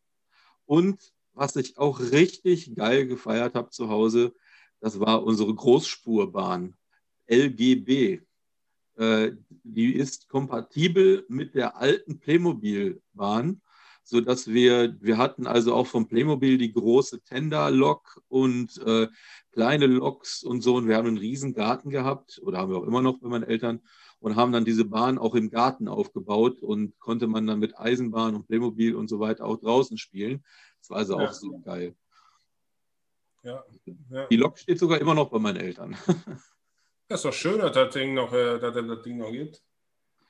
Und was ich auch richtig geil gefeiert habe zu Hause, das war unsere Großspurbahn. LGB. Äh, die ist kompatibel mit der alten Playmobil-Bahn sodass wir, wir hatten also auch vom Playmobil die große Tender-Lok und äh, kleine Loks und so. Und wir haben einen riesen Garten gehabt, oder haben wir auch immer noch bei meinen Eltern, und haben dann diese Bahn auch im Garten aufgebaut und konnte man dann mit Eisenbahn und Playmobil und so weiter auch draußen spielen. Das war also ja. auch so geil. Ja, ja. Die Lok steht sogar immer noch bei meinen Eltern. Das ist doch schön, dass das Ding noch, äh, dass das Ding noch gibt.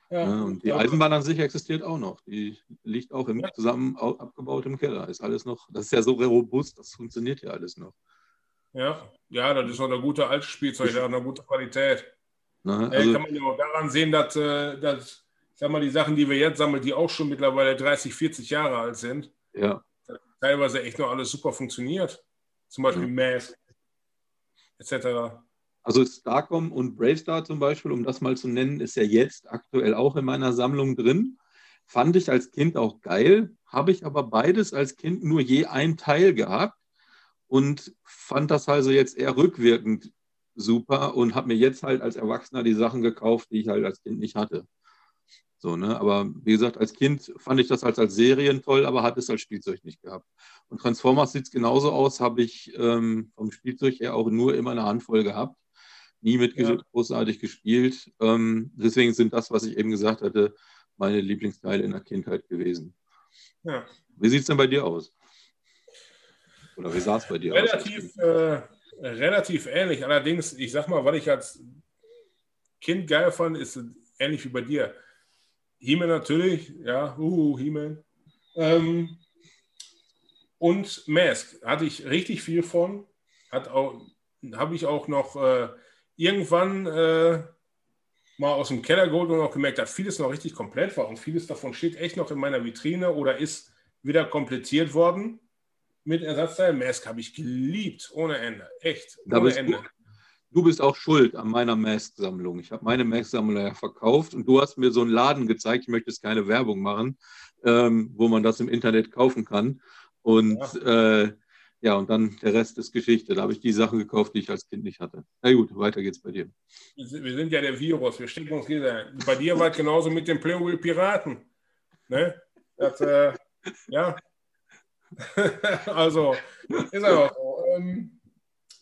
Ja, ja, und die Eisenbahn an sich existiert auch noch. Die liegt auch im, zusammen abgebaut im Keller. Ist alles noch, das ist ja so robust, das funktioniert ja alles noch. Ja, ja, das ist noch eine gute alte Spielzeug, eine gute Qualität. Na, also, kann man ja auch daran sehen, dass, äh, dass ich sag mal, die Sachen, die wir jetzt sammeln, die auch schon mittlerweile 30, 40 Jahre alt sind, ja. Teilweise echt noch alles super funktioniert. Zum Beispiel ja. Mask etc. Also Starcom und Bravestar zum Beispiel, um das mal zu nennen, ist ja jetzt aktuell auch in meiner Sammlung drin. Fand ich als Kind auch geil, habe ich aber beides als Kind nur je ein Teil gehabt und fand das also jetzt eher rückwirkend super und habe mir jetzt halt als Erwachsener die Sachen gekauft, die ich halt als Kind nicht hatte. So, ne? Aber wie gesagt, als Kind fand ich das als, als Serien toll, aber hatte es als Spielzeug nicht gehabt. Und Transformers sieht es genauso aus, habe ich ähm, vom Spielzeug her auch nur immer eine Handvoll gehabt nie mit ja. großartig gespielt. Ähm, deswegen sind das, was ich eben gesagt hatte, meine Lieblingsteile in der Kindheit gewesen. Ja. Wie sieht es denn bei dir aus? Oder wie sah es bei dir relativ, aus? Äh, relativ ähnlich. Allerdings, ich sag mal, was ich als Kind geil fand, ist ähnlich wie bei dir. He-Man natürlich, ja, uh, He-Man. Ähm, und Mask hatte ich richtig viel von. Hat auch, habe ich auch noch äh, irgendwann äh, mal aus dem Keller geholt und auch gemerkt, dass vieles noch richtig komplett war und vieles davon steht echt noch in meiner Vitrine oder ist wieder komplettiert worden mit Ersatzteilen. Mask habe ich geliebt, ohne Ende. Echt, ohne Ende. Du, bist auch schuld an meiner Mask-Sammlung. Ich habe meine Mask-Sammlung ja verkauft und du hast mir so einen Laden gezeigt, ich möchte jetzt keine Werbung machen, ähm, wo man das im Internet kaufen kann. Und ja. äh, ja, und dann der Rest ist Geschichte. Da habe ich die Sachen gekauft, die ich als Kind nicht hatte. Na gut, weiter geht's bei dir. Wir sind ja der Virus, wir stecken uns jeder. Bei dir war es genauso mit den Playmobil Piraten. Ne? Das, äh, ja. also, ist einfach so. Ähm,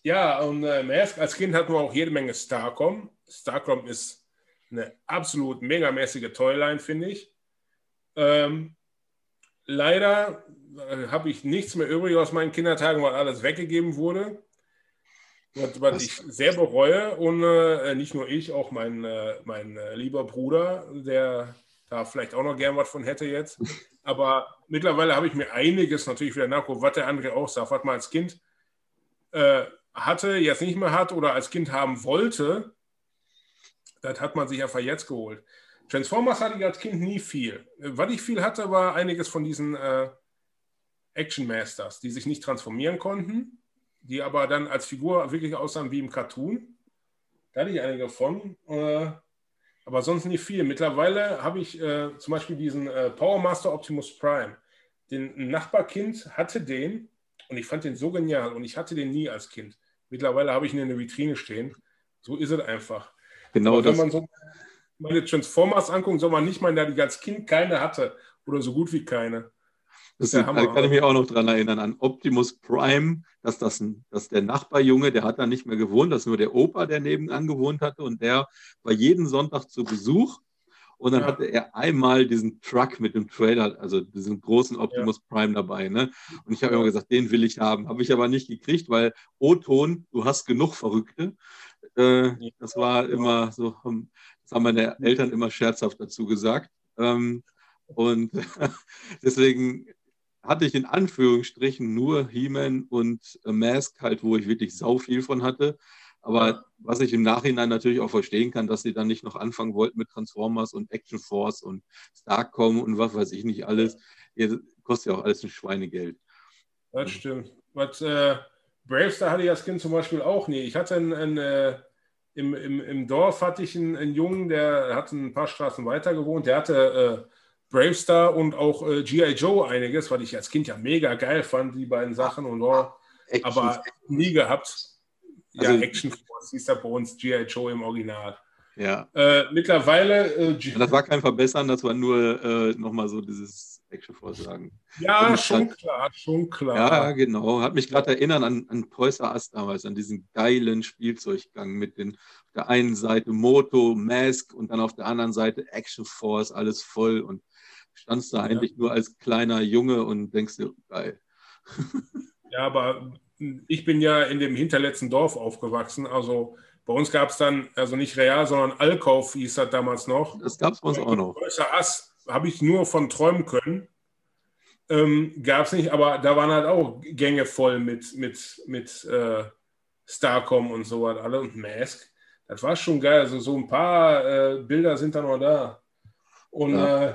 ja, und äh, Mask, als Kind hatten wir auch jede Menge Starcom. Starcom ist eine absolut megamäßige Toyline, finde ich. Ähm, leider äh, habe ich nichts mehr übrig aus meinen Kindertagen, weil alles weggegeben wurde. Was, was ich sehr bereue und äh, nicht nur ich, auch mein, äh, mein äh, lieber Bruder, der da vielleicht auch noch gern was von hätte jetzt. Aber mittlerweile habe ich mir einiges natürlich wieder nachgeguckt, was der andere auch sagt, was man als Kind äh, hatte, jetzt nicht mehr hat oder als Kind haben wollte. Das hat man sich einfach jetzt geholt. Transformers hatte ich als Kind nie viel. Was ich viel hatte, war einiges von diesen äh, Action Masters, die sich nicht transformieren konnten, die aber dann als Figur wirklich aussahen wie im Cartoon. Da hatte ich einige von. Äh, aber sonst nicht viel. Mittlerweile habe ich äh, zum Beispiel diesen äh, Power Master Optimus Prime. Den Nachbarkind hatte den und ich fand den so genial und ich hatte den nie als Kind. Mittlerweile habe ich ihn in der Vitrine stehen. So ist es einfach. Genau Aber das. wenn man so meine Transformers anguckt, soll man nicht meinen, dass ich als Kind keine hatte oder so gut wie keine. Das ist, Hammer. da kann ich mich auch noch dran erinnern an Optimus Prime, dass das ein, dass der Nachbarjunge, der hat da nicht mehr gewohnt, dass nur der Opa, der nebenan gewohnt hatte und der war jeden Sonntag zu Besuch und dann Ja. hatte er einmal diesen Truck mit dem Trailer, also diesen großen Optimus Prime dabei, ne? Und ich habe Ja. immer gesagt, den will ich haben, habe ich aber nicht gekriegt, weil O-Ton, du hast genug Verrückte. Äh, Ja. das war immer so, ähm, das haben meine Eltern immer scherzhaft dazu gesagt. Ähm, und deswegen hatte ich in Anführungsstrichen nur He-Man und Mask halt, wo ich wirklich sau viel von hatte. Aber was ich im Nachhinein natürlich auch verstehen kann, dass sie dann nicht noch anfangen wollten mit Transformers und Action Force und Starcom und was weiß ich nicht alles. Ihr, kostet ja auch alles ein Schweinegeld. Das stimmt. Was, äh, Bravestar hatte ich als Kind zum Beispiel auch nie. Ich hatte einen, einen, äh, im, im, im Dorf hatte ich einen, einen Jungen, der hat ein paar Straßen weiter gewohnt. Der hatte äh, Bravestar und auch äh, G.I. Joe einiges, was ich als Kind ja mega geil fand, die beiden Sachen und oh, Action aber nie gehabt. Ja, Also- Action Force hieß da bei uns G.I. Joe im Original. ja. Äh, mittlerweile, äh, das war kein Verbessern, das war nur äh, nochmal so dieses Action Force sagen. ja, schon das- klar, schon klar. Ja, genau. Hat mich gerade erinnern an, an Toys R Us damals, an diesen geilen Spielzeuggang mit den auf der einen Seite Moto, Mask und dann auf der anderen Seite Action Force, alles voll und standst da Ja. eigentlich nur als kleiner Junge und denkst dir, geil. Ja, aber ich bin ja in dem hinterletzten Dorf aufgewachsen. Also bei uns gab es dann, also nicht Real, sondern Allkauf hieß das damals noch. Das gab es bei uns auch noch. Größer Ass habe ich nur von träumen können. Ähm, gab es nicht, aber da waren halt auch Gänge voll mit, mit, mit äh, Starcom und so was alle und Mask. Das war schon geil. Also so ein paar äh, Bilder sind da noch da. Und Ja. äh,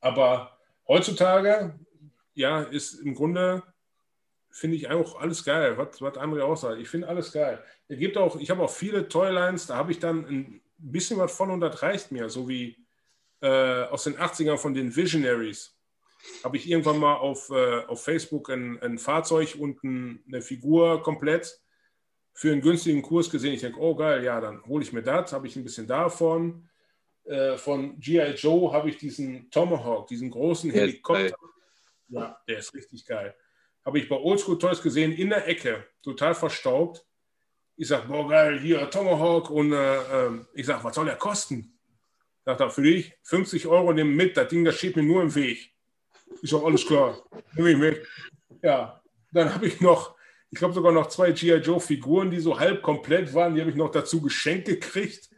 aber heutzutage, ja, ist im Grunde, finde ich auch alles geil, was, was André auch sagt. Ich finde alles geil. Es gibt auch, ich habe auch viele Toylines, da habe ich dann ein bisschen was von und das reicht mir, so wie äh, aus den 80ern von den Visionaries. Habe ich irgendwann mal auf, äh, auf Facebook ein, ein Fahrzeug und ein, eine Figur komplett für einen günstigen Kurs gesehen. Ich denke, oh geil, ja, dann hole ich mir das, habe ich ein bisschen davon. Äh, von G.I. Joe habe ich diesen Tomahawk, diesen großen Helikopter. Ja, der ist richtig geil. Habe ich bei Oldschool Toys gesehen, in der Ecke, total verstaubt. Ich sage, boah, geil, hier Tomahawk. Und äh, ähm, ich sage, was soll der kosten? Sagt er, für dich 50 Euro nehmen mit, das Ding, das steht mir nur im Weg. Ich sage, alles klar, nehme ich mit. Ja, dann habe ich noch, ich glaube sogar noch zwei G.I. Joe-Figuren, die so halb komplett waren. Die habe ich noch dazu geschenkt gekriegt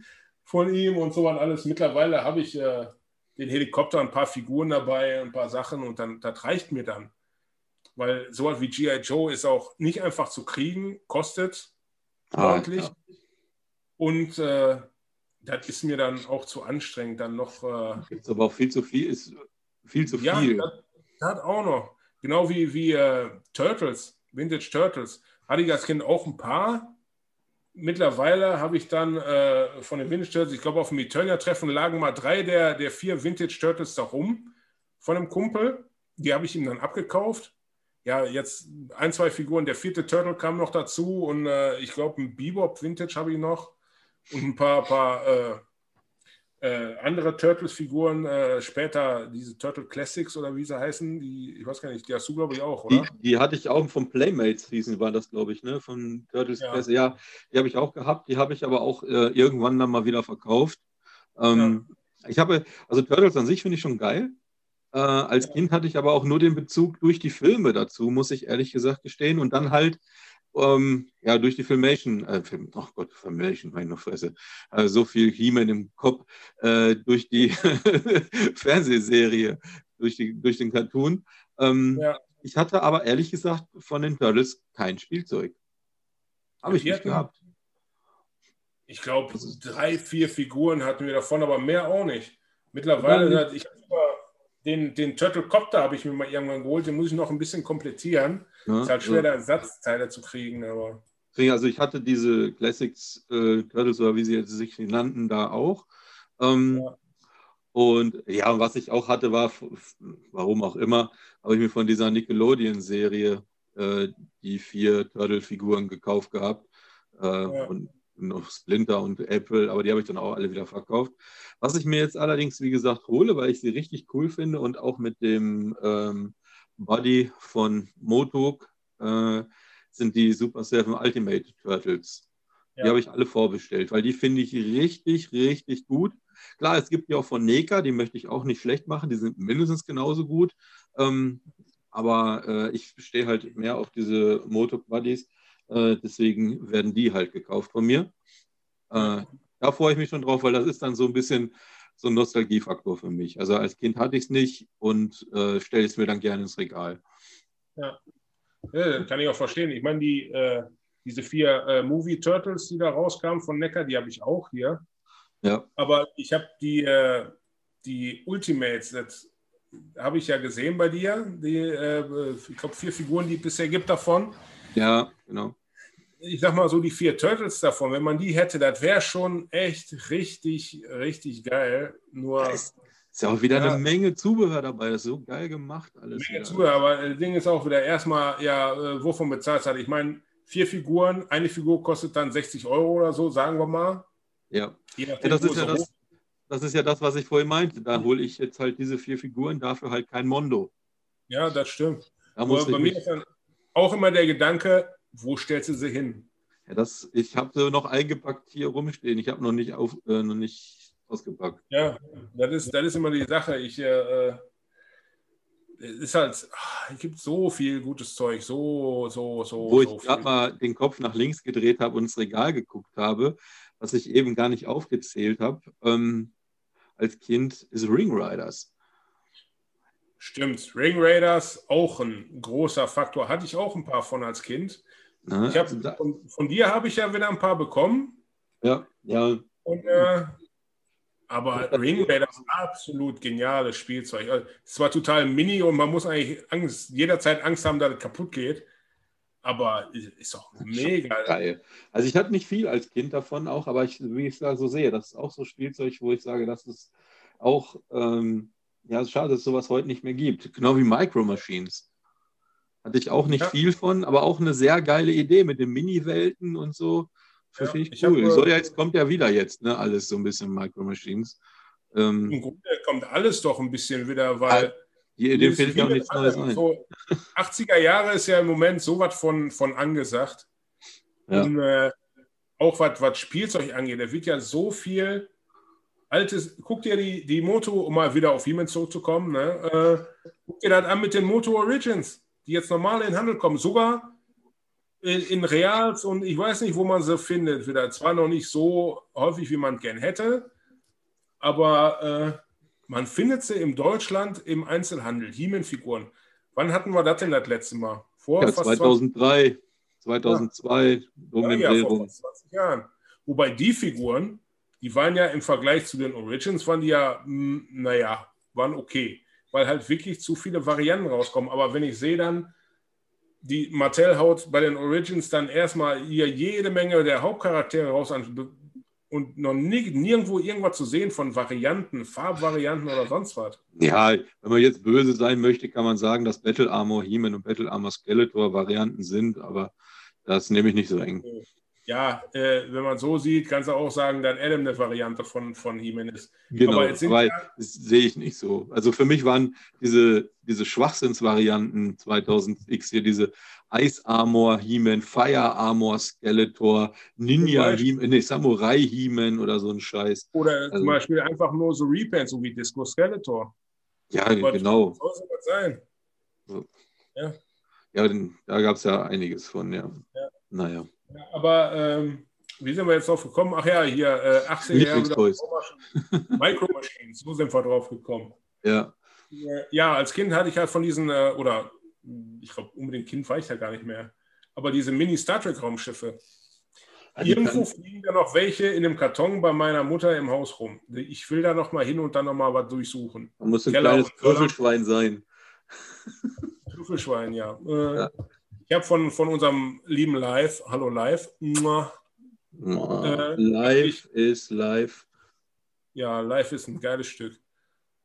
von ihm und so was alles. Mittlerweile habe ich äh, den Helikopter, ein paar Figuren dabei, ein paar Sachen und dann, das reicht mir dann. Weil sowas wie G.I. Joe ist auch nicht einfach zu kriegen, kostet Ah, ordentlich. ja. Und äh, das ist mir dann auch zu anstrengend, dann noch. Äh, Gibt's aber auch viel zu viel, ist viel zu ja, viel. das, das auch noch. Genau wie, wie äh, Turtles, Vintage Turtles. Hatte ich als Kind auch ein paar. Mittlerweile habe ich dann äh, von den Vintage Turtles, ich glaube, auf dem Eternia-Treffen lagen mal drei der, der vier Vintage Turtles da rum von einem Kumpel. Die habe ich ihm dann abgekauft. Ja, jetzt ein, zwei Figuren. Der vierte Turtle kam noch dazu und äh, ich glaube, ein Bebop Vintage habe ich noch und ein paar, paar äh, äh, andere Turtles-Figuren. Äh, später diese Turtle Classics oder wie sie heißen. Die, ich weiß gar nicht, die hast du, glaube ich, auch, Die, oder? die hatte ich auch vom Playmates hießen, war das, glaube ich, ne? Von Turtles Ja. Press. Ja, die habe ich auch gehabt. Die habe ich aber auch äh, irgendwann dann mal wieder verkauft. Ähm, Ich habe, also Turtles an sich finde ich schon geil. Äh, als. Kind hatte ich aber auch nur den Bezug durch die Filme dazu, muss ich ehrlich gesagt gestehen. Und dann halt, ähm, ja, durch die Filmation, äh, Film, oh Gott, Filmation, meine Fresse, äh, so viel He-Man im Kopf, äh, durch die Fernsehserie, durch, die, durch den Cartoon. Ähm, Ja. Ich hatte aber ehrlich gesagt von den Turtles kein Spielzeug. Habe ich nicht hatten- gehabt. Ich glaube, drei, vier Figuren hatten wir davon, aber mehr auch nicht. Mittlerweile, Ja, hat- ich hab sogar den, den Turtle-Copter habe ich mir mal irgendwann geholt, den muss ich noch ein bisschen komplettieren. Ne? Ist halt schwer, da Ersatzteile zu kriegen, aber Deswegen, Also ich hatte diese Classics äh, Turtles oder wie sie jetzt sich nannten, da auch. Ähm, ja. Und ja, was ich auch hatte, war, warum auch immer, habe ich mir von dieser Nickelodeon-Serie äh, die vier Turtle-Figuren gekauft gehabt. Äh, ja. Und noch Splinter und Apple, aber die habe ich dann auch alle wieder verkauft. Was ich mir jetzt allerdings, wie gesagt, hole, weil ich sie richtig cool finde und auch mit dem ähm, Body von Motok äh, sind die Super Seven Ultimate Turtles. Ja. Die habe ich alle vorbestellt, weil die finde ich richtig, richtig gut. Klar, es gibt die auch von Neka, die möchte ich auch nicht schlecht machen, die sind mindestens genauso gut. Ähm, aber äh, ich stehe halt mehr auf diese Motor Buddies, äh, deswegen werden die halt gekauft von mir. Äh, da freue ich mich schon drauf, weil das ist dann so ein bisschen so ein Nostalgiefaktor für mich. Also als Kind hatte ich es nicht und äh, stelle es mir dann gerne ins Regal. Ja. ja kann ich auch verstehen. Ich meine, die, äh, diese vier äh, Movie Turtles, die da rauskamen von Necker, die habe ich auch hier. Ja. Aber ich habe die, äh, die Ultimates, das habe ich ja gesehen bei dir. Die, äh, ich glaube, vier Figuren, die es bisher gibt davon. Ja, genau. Ich sag mal so, die vier Turtles davon, wenn man die hätte, das wäre schon echt richtig, richtig geil. Nur. ist, ist ja auch wieder ja, eine Menge Zubehör dabei. Das ist so geil gemacht alles. Menge Zubehör, aber das Ding ist auch wieder erstmal, ja, äh, wovon bezahlt hat. Ich meine, vier Figuren, eine Figur kostet dann 60 Euro oder so, sagen wir mal. Ja, ja das ist ja das, das ist ja das, was ich vorhin meinte. Da hole ich jetzt halt diese vier Figuren, dafür halt kein Mondo. Ja, das stimmt. Da muss bei mir ist dann auch immer der Gedanke, wo stellst du sie hin? Ja, das, ich habe sie noch eingepackt hier rumstehen. Ich habe noch nicht auf, äh, noch nicht ausgepackt. Ja, das ist, das ist immer die Sache. Ich äh, es ist halt, ach, es gibt so viel gutes Zeug, so, so, so. Wo so ich gerade mal den Kopf nach links gedreht habe und ins Regal geguckt habe, was ich eben gar nicht aufgezählt habe. Ähm, als Kind ist Ring Riders. Stimmt, Ring Raiders auch ein großer Faktor. Hatte ich auch ein paar von als Kind. Ich hab, also von, von, dir habe ich ja wieder ein paar bekommen. Ja, ja. Und, äh, aber Ring Raiders absolut geniales Spielzeug. Also, es war total mini und man muss eigentlich Angst, jederzeit Angst haben, dass es kaputt geht. Aber ist auch mega. Geil. Also ich hatte nicht viel als Kind davon auch, aber ich, wie ich es da so sehe, das ist auch so Spielzeug, wo ich sage, das ist auch, ähm, ja, schade, dass es sowas heute nicht mehr gibt. Genau wie Micro Machines. Hatte ich auch nicht ja. viel von, aber auch eine sehr geile Idee mit den Mini-Welten und so. Ja, Finde ich, ich cool. Hab, Soll ja jetzt, kommt ja wieder jetzt, ne? Alles so ein bisschen Micro Machines. Ähm, Im Grunde kommt alles doch ein bisschen wieder, weil. Hier, dem fällt ja auch nichts Neues ein. So 80er Jahre ist ja im Moment so was von, von angesagt. Ja. Und äh, auch was, Spielzeug angeht, da wird ja so viel altes. Guck dir die, die Moto, um mal wieder auf Siemens zurückzukommen, ne? äh, guck dir das an mit den Moto Origins, die jetzt normal in den Handel kommen. Sogar in, in Reals und ich weiß nicht, wo man sie findet. Wieder zwar noch nicht so häufig, wie man gern hätte, aber. Äh, man findet sie in Deutschland im Einzelhandel, He-Man-Figuren. Wann hatten wir das denn das letzte Mal? Vor ja, 2003, 2002, ja. um ja, ja, vor 20 Jahren. Wobei die Figuren, die waren ja im Vergleich zu den Origins, waren die ja, hm, naja, waren okay. Weil halt wirklich zu viele Varianten rauskommen. Aber wenn ich sehe dann, die Mattel haut bei den Origins dann erstmal hier jede Menge der Hauptcharaktere raus an und noch nie, nirgendwo irgendwas zu sehen von Varianten, Farbvarianten oder sonst was. Ja, wenn man jetzt böse sein möchte, kann man sagen, dass Battle Armor He-Man und Battle Armor Skeletor Varianten sind, aber das nehme ich nicht so eng. Ja, äh, wenn man so sieht, kannst du auch sagen, dass Adam eine Variante von, von He-Man ist. Genau, aber, aber ja, das sehe ich nicht so. Also für mich waren diese, diese Schwachsinnsvarianten 2000X hier, diese Ice Armor He-Man, Fire Armor Skeletor, Ninja He-Man, nee, Samurai He-Man oder so ein Scheiß. Oder also, zum Beispiel einfach nur so Repants, so wie Disco Skeletor. Ja, Aber genau. Sowas sein? So. Ja. Ja, da gab es ja einiges von, ja. ja. Naja. Ja, aber ähm, wie sind wir jetzt drauf gekommen? Ach ja, hier äh, 18 Jahre Micro Machines, so sind wir drauf gekommen. Ja. Ja, als Kind hatte ich halt von diesen, äh, oder ich glaube, unbedingt Kind war ich ja gar nicht mehr. Aber diese Mini-Star Trek-Raumschiffe. Also Irgendwo fliegen da noch welche in dem Karton bei meiner Mutter im Haus rum. Ich will da noch mal hin und dann noch mal was durchsuchen. Man muss ein Keller kleines Würfelschwein sein. Würfelschwein, ja. Äh, ja. Ich habe von, von unserem lieben Live, hallo Live, äh, live ist live. Ja, live ist ein geiles Stück.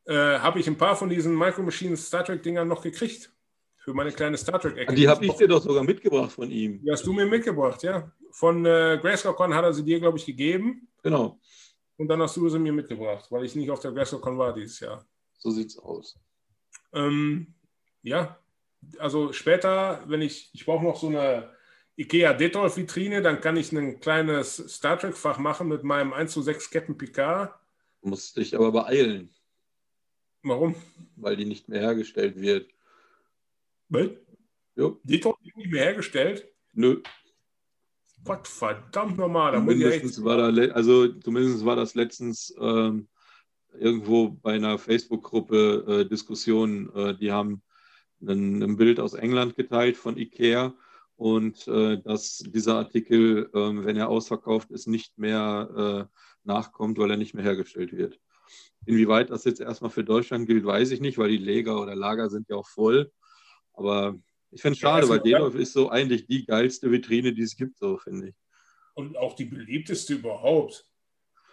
Äh, habe ich ein paar von diesen Micro Machines Star Trek-Dingern noch gekriegt. Für meine kleine Star Trek-Ecke. Die habe ich dir doch sogar mitgebracht von ihm. Die hast du mir mitgebracht, ja. Von äh, GrayscaleCon hat er sie dir, glaube ich, gegeben. Genau. Und dann hast du sie mir mitgebracht, weil ich nicht auf der GrayscaleCon war dieses Jahr. So sieht's aus. Ähm, ja, also später, wenn ich, ich brauche noch so eine IKEA Detolf Vitrine, dann kann ich ein kleines Star Trek Fach machen mit meinem 1 zu 6 Captain Picard. Du musst dich aber beeilen. Warum? Weil die nicht mehr hergestellt wird. Was? Jo. Detolf wird nicht mehr hergestellt? Nö. Gott verdammt nochmal. Da zumindest, war da, also, zumindest war das letztens ähm, irgendwo bei einer Facebook-Gruppe äh, Diskussion. Äh, die haben ein, ein, Bild aus England geteilt von IKEA und äh, dass dieser Artikel, ähm, wenn er ausverkauft ist, nicht mehr äh, nachkommt, weil er nicht mehr hergestellt wird. Inwieweit das jetzt erstmal für Deutschland gilt, weiß ich nicht, weil die Lager oder Lager sind ja auch voll. Aber ich finde es schade, ja, weil Dedorf ist so eigentlich die geilste Vitrine, die es gibt, so finde ich. Und auch die beliebteste überhaupt.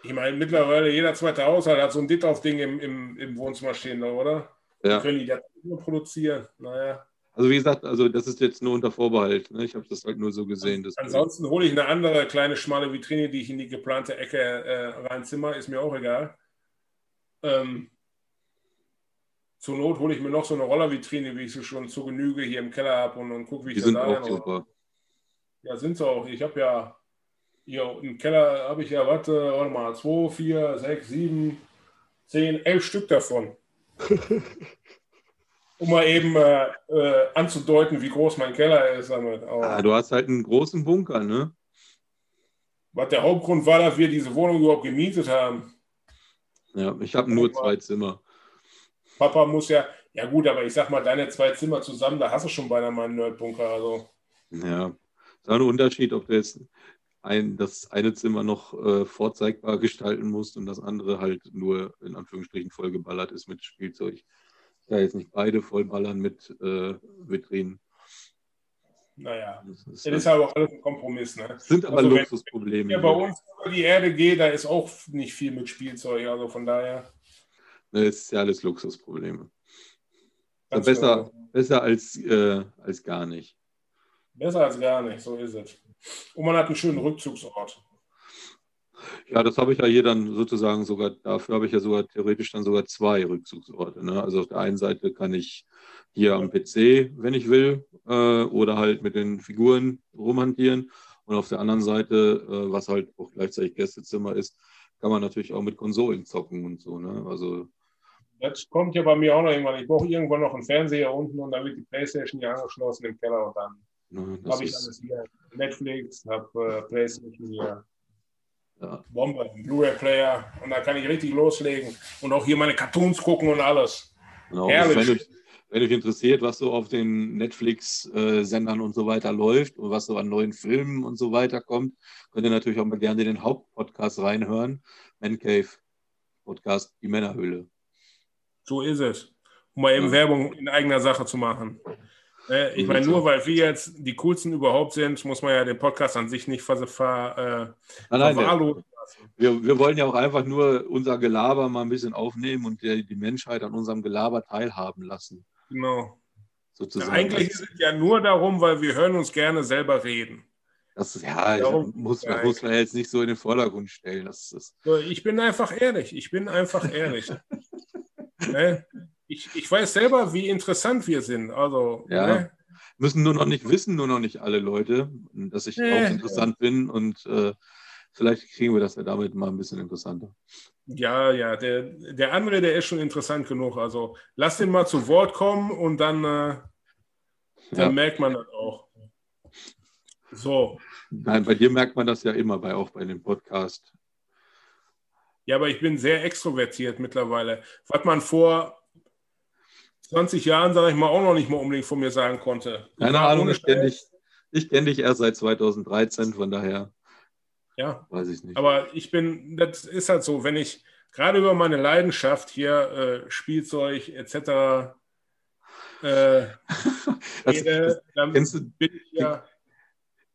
Ich meine, mittlerweile jeder zweite Haushalt hat so ein Dittorf-Ding im, im, im, Wohnzimmer stehen, oder? Ja. Können die das produzieren? Naja. Also wie gesagt, also das ist jetzt nur unter Vorbehalt. Ne? Ich habe das halt nur so gesehen. Ansonsten hole ich eine andere kleine schmale Vitrine, die ich in die geplante Ecke äh, reinzimmer, ist mir auch egal. Ähm, zur Not hole ich mir noch so eine Rollervitrine, wie ich sie schon zu Genüge hier im Keller habe und, und gucke, wie ich die das sind auch super. Ja, sind sie auch. Ich habe ja hier im Keller habe ich ja, warte, warte mal, 2, 4, 6, 7, 10, 11 Stück davon. Um mal eben äh, äh, anzudeuten, wie groß mein Keller ist damit. Aber ah, du hast halt einen großen Bunker, ne? Was der Hauptgrund war, dass wir diese Wohnung überhaupt gemietet haben. Ja, ich habe nur zwei Zimmer. Papa muss ja, ja gut, aber ich sag mal, deine zwei Zimmer zusammen, da hast du schon beinahe mal einen Nerdbunker. Also. Ja, ist auch ein Unterschied, ob du jetzt ein, das eine Zimmer noch äh, vorzeigbar gestalten musst und das andere halt nur in Anführungsstrichen vollgeballert ist mit Spielzeug ja jetzt nicht beide vollballern mit äh, Vitrinen. Naja, das ist, das ist aber auch alles ein Kompromiss. Ne? Sind aber also, Luxusprobleme. Wenn ja, bei uns über die Erde geht, da ist auch nicht viel mit Spielzeug. Also von daher. Das ist ja alles Luxusprobleme. Also besser, besser als, äh, als gar nicht. Besser als gar nicht, so ist es. Und man hat einen schönen Rückzugsort. Ja, das habe ich ja hier dann sozusagen sogar, dafür habe ich ja sogar theoretisch dann sogar zwei Rückzugsorte. Ne? Also auf der einen Seite kann ich hier am PC, wenn ich will, äh, oder halt mit den Figuren rumhantieren. Und auf der anderen Seite, äh, was halt auch gleichzeitig Gästezimmer ist, kann man natürlich auch mit Konsolen zocken und so. Ne? Also das kommt ja bei mir auch noch irgendwann. Ich brauche irgendwann noch einen Fernseher unten und dann wird die Playstation hier angeschlossen im Keller und dann habe ich alles hier. Netflix, habe äh, Playstation hier. Ja. Bombe, Blu-ray-Player und da kann ich richtig loslegen und auch hier meine Cartoons gucken und alles. Genau, Herrlich. Wenn, wenn dich interessiert, was so auf den Netflix-Sendern und so weiter läuft und was so an neuen Filmen und so weiter kommt, könnt ihr natürlich auch mal gerne in den Hauptpodcast reinhören. Man Cave Podcast, die Männerhöhle. So ist es. Um mal eben ja. Werbung in eigener Sache zu machen. Äh, ich meine, nur weil wir jetzt die coolsten überhaupt sind, muss man ja den Podcast an sich nicht ver, ver, äh, nein, nein, wir, wir wollen ja auch einfach nur unser Gelaber mal ein bisschen aufnehmen und die, die Menschheit an unserem Gelaber teilhaben lassen. Genau. Sozusagen. Ja, eigentlich ist es ja nur darum, weil wir hören uns gerne selber reden. Das, ja, darum, muss, das muss man jetzt nicht so in den Vordergrund stellen. Das, das ich bin einfach ehrlich. Ich bin einfach ehrlich. ne? Ich, ich weiß selber, wie interessant wir sind. Also, ja. Ne? Müssen nur noch nicht wissen, nur noch nicht alle Leute, dass ich nee. auch interessant bin und äh, vielleicht kriegen wir das ja damit mal ein bisschen interessanter. Ja, ja, der, der andere, der ist schon interessant genug. Also lass den mal zu Wort kommen und dann, äh, dann ja. merkt man das auch. So. Nein, bei dir merkt man das ja immer, bei, auch bei dem Podcast. Ja, aber ich bin sehr extrovertiert mittlerweile. Was man vor 20 Jahren, sage ich mal, auch noch nicht mal unbedingt von mir sagen konnte. Keine Ahnung, ich kenne dich, kenn dich erst seit 2013, von daher. Ja, weiß ich nicht. Aber ich bin, das ist halt so, wenn ich gerade über meine Leidenschaft hier, äh, Spielzeug etc. Äh, rede, dann bin ich ja.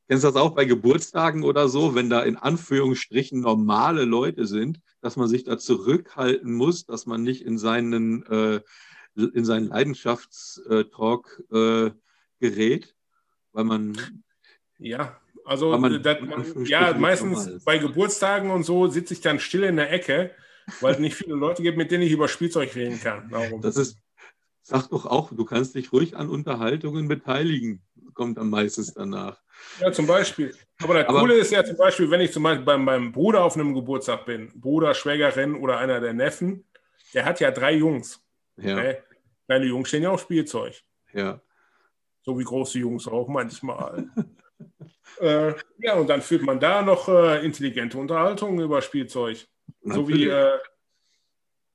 Kennst du das auch bei Geburtstagen oder so, wenn da in Anführungsstrichen normale Leute sind, dass man sich da zurückhalten muss, dass man nicht in seinen, äh, in seinen Leidenschaftstalk äh, gerät, weil man. Ja, also man, man, ja, meistens bei Geburtstagen und so sitze ich dann still in der Ecke, weil es nicht viele Leute gibt, mit denen ich über Spielzeug reden kann. Darum. Das ist, sag doch auch, du kannst dich ruhig an Unterhaltungen beteiligen, kommt dann meistens danach. Ja, zum Beispiel. Aber das Aber, Coole ist ja zum Beispiel, wenn ich zum Beispiel bei meinem Bruder auf einem Geburtstag bin, Bruder, Schwägerin oder einer der Neffen, der hat ja drei Jungs. Ja. Ne? Kleine Jungs stehen ja auf Spielzeug. Ja. So wie große Jungs auch manchmal. äh, ja, und dann führt man da noch äh, intelligente Unterhaltungen über Spielzeug. Natürlich. So wie äh,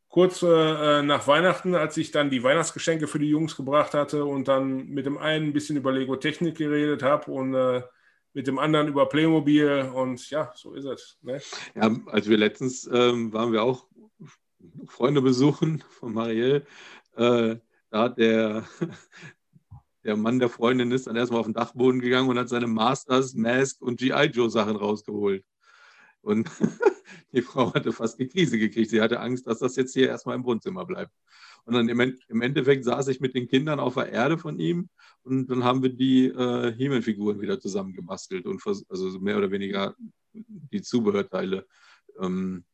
kurz äh, nach Weihnachten, als ich dann die Weihnachtsgeschenke für die Jungs gebracht hatte und dann mit dem einen ein bisschen über Lego Technik geredet habe und äh, mit dem anderen über Playmobil und ja, so ist es. Ne? Ja, als wir letztens ähm, waren wir auch Freunde besuchen von Marielle, äh, da hat der, der Mann der Freundin ist dann erstmal auf den Dachboden gegangen und hat seine Masters, Mask und G.I. Joe Sachen rausgeholt. Und die Frau hatte fast die Krise gekriegt. Sie hatte Angst, dass das jetzt hier erstmal im Wohnzimmer bleibt. Und dann im, Endeffekt saß ich mit den Kindern auf der Erde von ihm und dann haben wir die äh, He-Man-Figuren wieder zusammengebastelt und also mehr oder weniger die Zubehörteile ähm,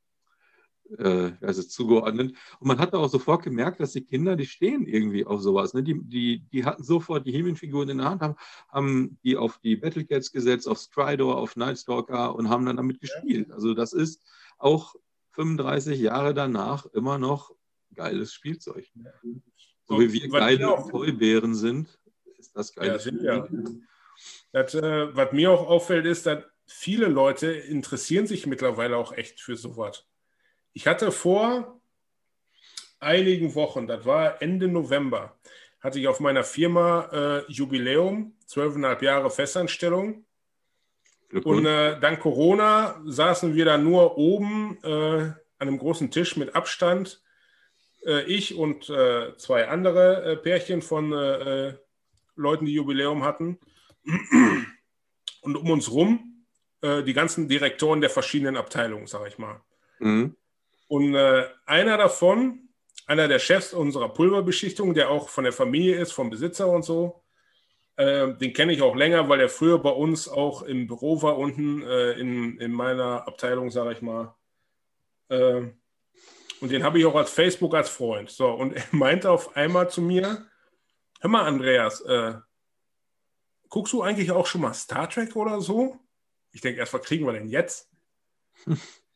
äh, also zugeordnet. Und man hat auch sofort gemerkt, dass die Kinder, die stehen irgendwie auf sowas. Ne? Die, die, die hatten sofort die He-Man-Figuren in der Hand, haben, haben die auf die Battlecats gesetzt, auf Stridor, auf Nightstalker und haben dann damit gespielt. Also das ist auch 35 Jahre danach immer noch geiles Spielzeug. So wie wir geile Toybären sind, ist das geil. Ja, sind ja. Das, äh, was mir auch auffällt, ist, dass viele Leute interessieren sich mittlerweile auch echt für sowas. Ich hatte vor einigen Wochen, das war Ende November, hatte ich auf meiner Firma äh, Jubiläum, zwölfeinhalb Jahre Festanstellung. Und äh, dank Corona saßen wir da nur oben äh, an einem großen Tisch mit Abstand. Äh, ich und äh, zwei andere äh, Pärchen von Leuten, die Jubiläum hatten. Und um uns rum die ganzen Direktoren der verschiedenen Abteilungen, sage ich mal. Mhm. Und einer davon, einer der Chefs unserer Pulverbeschichtung, der auch von der Familie ist, vom Besitzer und so, äh, den kenne ich auch länger, weil er früher bei uns auch im Büro war, unten äh, in, in meiner Abteilung, sage ich mal. Äh, und den habe ich auch als Facebook als Freund. So, und er meinte auf einmal zu mir: Hör mal, Andreas, äh, guckst du eigentlich auch schon mal Star Trek oder so? Ich denke erst, was kriegen wir denn jetzt?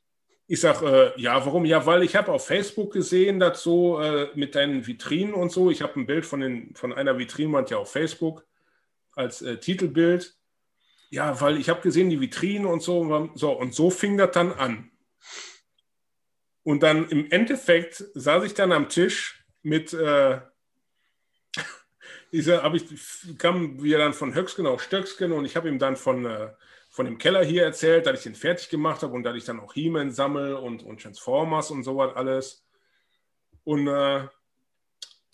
Ich sage, äh, ja, warum? Ja, weil ich habe auf Facebook gesehen, dass so äh, mit deinen Vitrinen und so, ich habe ein Bild von, den, von einer Vitrinwand ja auf Facebook als äh, Titelbild. Ja, weil ich habe gesehen, die Vitrine und so, so. Und so fing das dann an. Und dann im Endeffekt saß ich dann am Tisch mit, äh, diese, hab ich, kam wir dann von Höcksken auf Stöcksken und ich habe ihm dann von, äh, von dem Keller hier erzählt, dass ich den fertig gemacht habe und dass ich dann auch He-Man sammle und, und Transformers und sowas alles. Und äh,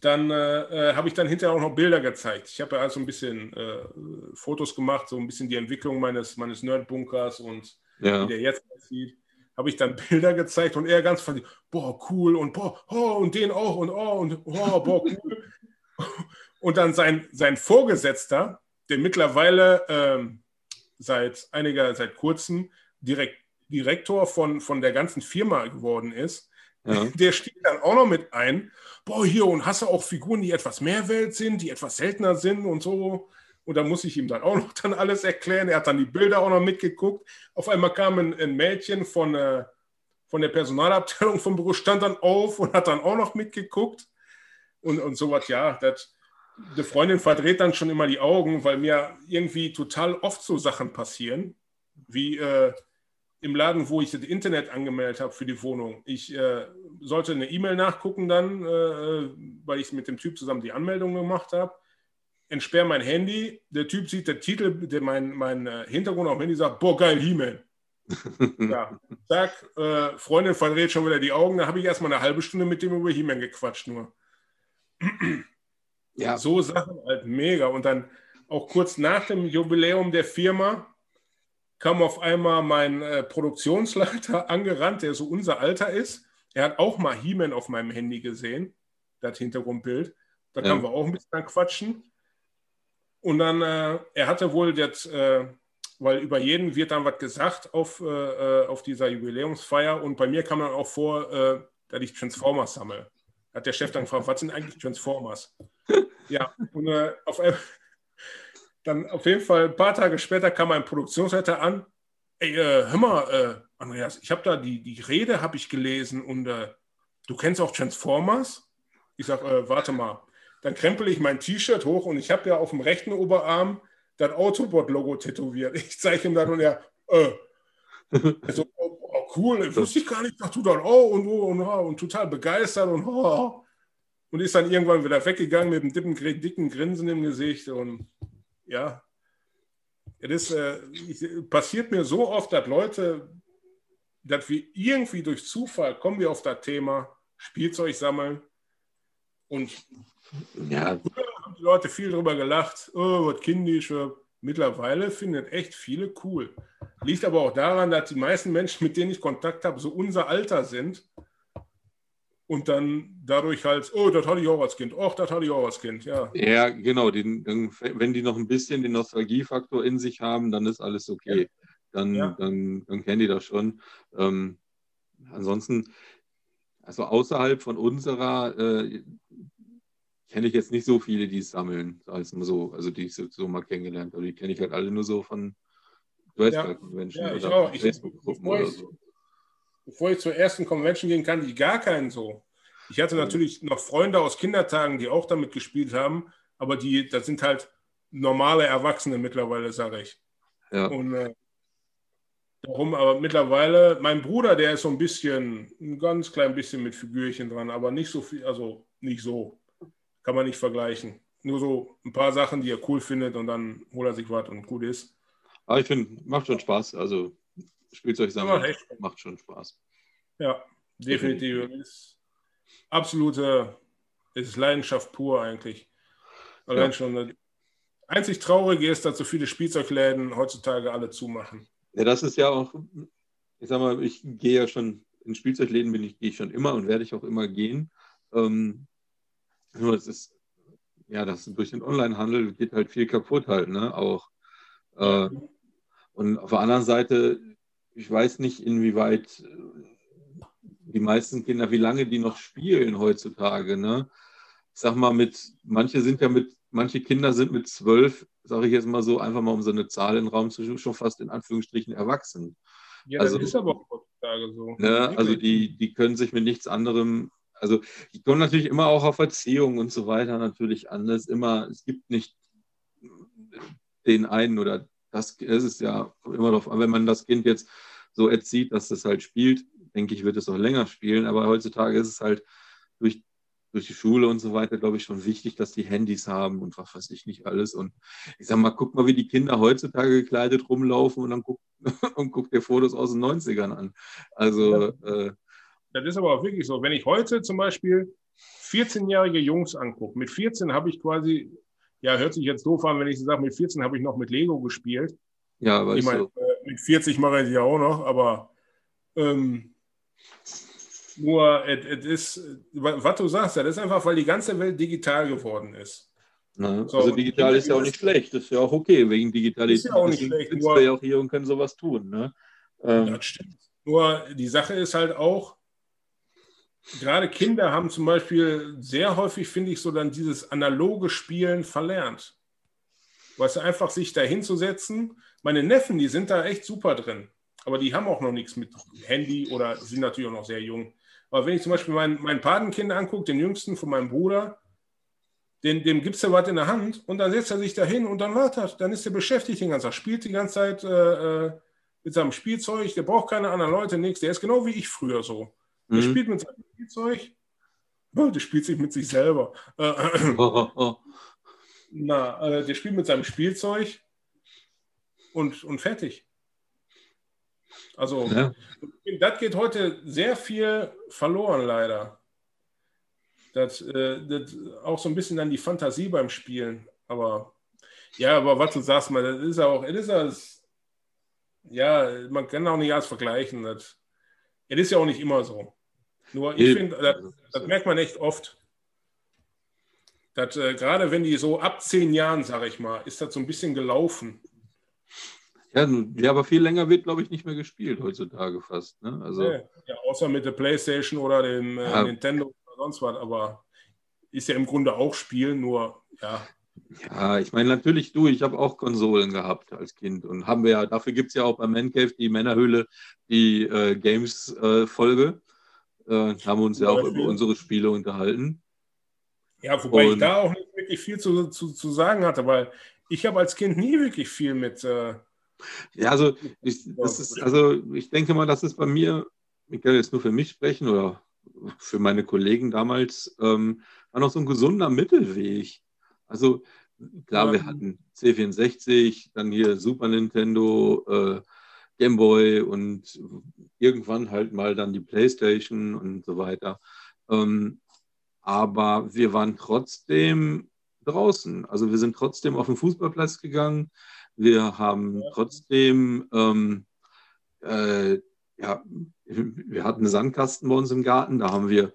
dann äh, äh, habe ich dann hinterher auch noch Bilder gezeigt. Ich habe ja also ein bisschen äh, Fotos gemacht, so ein bisschen die Entwicklung meines, meines Nerdbunkers und ja. wie der jetzt aussieht. Habe ich dann Bilder gezeigt und er ganz fand, boah, cool und boah, oh, und den auch und oh, und oh, boah, cool. und dann sein, sein Vorgesetzter, der mittlerweile ähm, seit einiger, seit kurzem Direkt, Direktor von, von der ganzen Firma geworden ist, ja. der stieg dann auch noch mit ein boah, hier, und hast du auch Figuren, die etwas mehr Welt sind, die etwas seltener sind und so. Und da muss ich ihm dann auch noch dann alles erklären. Er hat dann die Bilder auch noch mitgeguckt. Auf einmal kam ein, ein Mädchen von, äh, von der Personalabteilung vom Büro, stand dann auf und hat dann auch noch mitgeguckt. Und, und sowas, ja, das, die Freundin verdreht dann schon immer die Augen, weil mir irgendwie total oft so Sachen passieren, wie äh, im Laden, wo ich das Internet angemeldet habe für die Wohnung. Ich äh, sollte eine E-Mail nachgucken dann, äh, weil ich mit dem Typ zusammen die Anmeldung gemacht habe. Entsperre mein Handy. Der Typ sieht den Titel, der, mein, mein äh, Hintergrund auf dem Handy sagt, boah, geil, He-Man. ja, zack, äh, Freundin verdreht schon wieder die Augen. Da habe ich erstmal eine halbe Stunde mit dem über He-Man gequatscht nur. Ja. So Sachen halt mega. Und dann auch kurz nach dem Jubiläum der Firma kam auf einmal mein äh, Produktionsleiter angerannt, der so unser Alter ist. Er hat auch mal He-Man auf meinem Handy gesehen, das Hintergrundbild. Da ja. kamen wir auch ein bisschen quatschen. Und dann, äh, er hatte wohl jetzt, äh, weil über jeden wird dann was gesagt auf, äh, äh, auf dieser Jubiläumsfeier. Und bei mir kam dann auch vor, äh, dass ich Transformers sammle. Hat der Chef dann gefragt, was sind eigentlich Transformers? ja, und auf einmal dann auf jeden Fall ein paar Tage später kam ein Produktionsleiter an. Ey, äh, hör mal, äh, Andreas, ich habe da die, die Rede habe ich gelesen und äh, du kennst auch Transformers? Ich sage, äh, warte mal. Dann krempel ich mein T-Shirt hoch und ich habe ja auf dem rechten Oberarm das Autobot-Logo tätowiert. Ich zeige ihm dann und er, äh, so, oh, cool, das wusste ich gar nicht, dachte du dann, oh, und, oh, und, oh, und total begeistert und, oh, und ist dann irgendwann wieder weggegangen mit einem dicken, dicken Grinsen im Gesicht und ja, es äh, passiert mir so oft, dass Leute, dass wir irgendwie durch Zufall kommen wir auf das Thema Spielzeug sammeln und ja. haben die Leute viel darüber gelacht, oh, was kindisch. Mittlerweile finden echt viele cool. Liegt aber auch daran, dass die meisten Menschen, mit denen ich Kontakt habe, so unser Alter sind und dann dadurch halt, oh, das hatte ich auch als Kind, oh, das hatte ich auch als Kind, ja. Ja, genau, den, wenn die noch ein bisschen den Nostalgiefaktor in sich haben, dann ist alles okay. Ja. Dann, ja. dann, dann kennen die das schon. Ähm, ansonsten, also außerhalb von unserer, äh, kenne ich jetzt nicht so viele, die es sammeln, ich mal so, also die ich so, so mal kennengelernt habe. Die kenne ich halt alle nur so von Menschen ja, oder Facebook-Gruppen oder so bevor ich zur ersten Convention gehen kann, ich gar keinen so. Ich hatte natürlich noch Freunde aus Kindertagen, die auch damit gespielt haben, aber die, das sind halt normale Erwachsene mittlerweile, sage ich. Ja. Und äh, darum, aber mittlerweile, mein Bruder, der ist so ein bisschen, ein ganz klein bisschen mit Figürchen dran, aber nicht so viel, also nicht so. Kann man nicht vergleichen. Nur so ein paar Sachen, die er cool findet und dann holt er sich was und gut ist. Aber ich finde, macht schon Spaß. Also Spielzeug sammeln ja, macht schon Spaß. Ja, definitiv. Ist absolute ist Leidenschaft pur eigentlich. Allein ja. schon. Einzig Traurige ist, dass so viele Spielzeugläden heutzutage alle zumachen. Ja, das ist ja auch, ich sag mal, ich gehe ja schon, in Spielzeugläden bin ich, gehe ich schon immer und werde ich auch immer gehen. Ähm, nur es ist, ja, das durch den Onlinehandel geht halt viel kaputt halt, ne? Auch. Äh, und auf der anderen Seite ich weiß nicht, inwieweit äh, die meisten Kinder, wie lange die noch spielen heutzutage. Ne? Ich sag mal, mit, manche sind ja mit, manche Kinder sind mit zwölf, sage ich jetzt mal so, einfach mal um so eine Zahl in den Raum zu schieben, schon fast in Anführungsstrichen erwachsen. Ja, das also, ist aber auch heutzutage so. Ne, also die, die können sich mit nichts anderem, also die kommen natürlich immer auch auf Erziehung und so weiter natürlich an. Es, immer, es gibt nicht den einen oder das, das ist ja immer noch, wenn man das Kind jetzt so erzieht, dass es halt spielt, denke ich, wird es auch länger spielen. Aber heutzutage ist es halt durch, durch die Schule und so weiter, glaube ich, schon wichtig, dass die Handys haben und was weiß ich nicht alles. Und ich sage mal, guck mal, wie die Kinder heutzutage gekleidet rumlaufen und dann guck, und guck dir Fotos aus den 90ern an. Also. Äh, das ist aber auch wirklich so. Wenn ich heute zum Beispiel 14-jährige Jungs angucke, mit 14 habe ich quasi, ja, hört sich jetzt doof an, wenn ich sage, mit 14 habe ich noch mit Lego gespielt. Ja, aber ich meine, so. Äh, mit 40 mache ich ja auch noch, aber ähm, nur, es ist, was du sagst, das ist einfach, weil die ganze Welt digital geworden ist. Na, so, also digital ist ja auch nicht schlecht, das ist ja auch okay, wegen Digitalität. Ist ja auch nicht schlecht. Nur, wir ja auch hier und können sowas tun. Ne? Ähm, das stimmt. Nur die Sache ist halt auch, gerade Kinder haben zum Beispiel sehr häufig, finde ich, so dann dieses analoge Spielen verlernt. Weißt du, einfach sich da hinzusetzen. Meine Neffen, die sind da echt super drin. Aber die haben auch noch nichts mit Handy oder sind natürlich auch noch sehr jung. Aber wenn ich zum Beispiel mein, mein Patenkind angucke, den jüngsten von meinem Bruder, den, dem gibt es ja was in der Hand und dann setzt er sich da hin und dann wartet. Dann ist er beschäftigt den ganzen Tag, spielt die ganze Zeit äh, äh, mit seinem Spielzeug, der braucht keine anderen Leute, nichts. Der ist genau wie ich früher so. Der mhm. spielt mit seinem Spielzeug, der spielt sich mit sich selber. Äh, oh, oh, oh. Na, äh, der spielt mit seinem Spielzeug und, und fertig. Also, ja. das geht heute sehr viel verloren, leider. Das, äh, das auch so ein bisschen dann die Fantasie beim Spielen. Aber ja, aber was du sagst, mal, das ist auch, das ist das, ja, man kann auch nicht alles vergleichen. Das, das ist ja auch nicht immer so. Nur ich finde, das, das, merkt man echt oft. Dass, äh, gerade wenn die so ab zehn Jahren, sage ich mal, ist das so ein bisschen gelaufen. Ja, ja, aber viel länger wird, glaube ich, nicht mehr gespielt heutzutage fast. Ne? Also, ja, ja, außer mit der Playstation oder dem äh, Nintendo oder sonst was, aber ist ja im Grunde auch Spielen, nur ja. Ja, ich meine, natürlich du, ich habe auch Konsolen gehabt als Kind und haben wir ja, dafür gibt es ja auch bei Man Cave die Männerhöhle, die äh, Games-Folge. Äh, haben uns ja auch über unsere Spiele unterhalten. Ja, wobei und, ich da auch nicht wirklich viel zu, zu, zu sagen hatte, weil ich habe als Kind nie wirklich viel mit. Äh, ja, also ich, das ist, also ich denke mal, das ist bei mir, ich kann jetzt nur für mich sprechen oder für meine Kollegen damals, ähm, war noch so ein gesunder Mittelweg. Also klar, wir hatten C64, dann hier Super Nintendo, äh, Game Boy und irgendwann halt mal dann die PlayStation und so weiter. Ähm, aber wir waren trotzdem draußen. Also wir sind trotzdem auf den Fußballplatz gegangen. Wir haben trotzdem, ähm, äh, ja, wir hatten einen Sandkasten bei uns im Garten. Da haben wir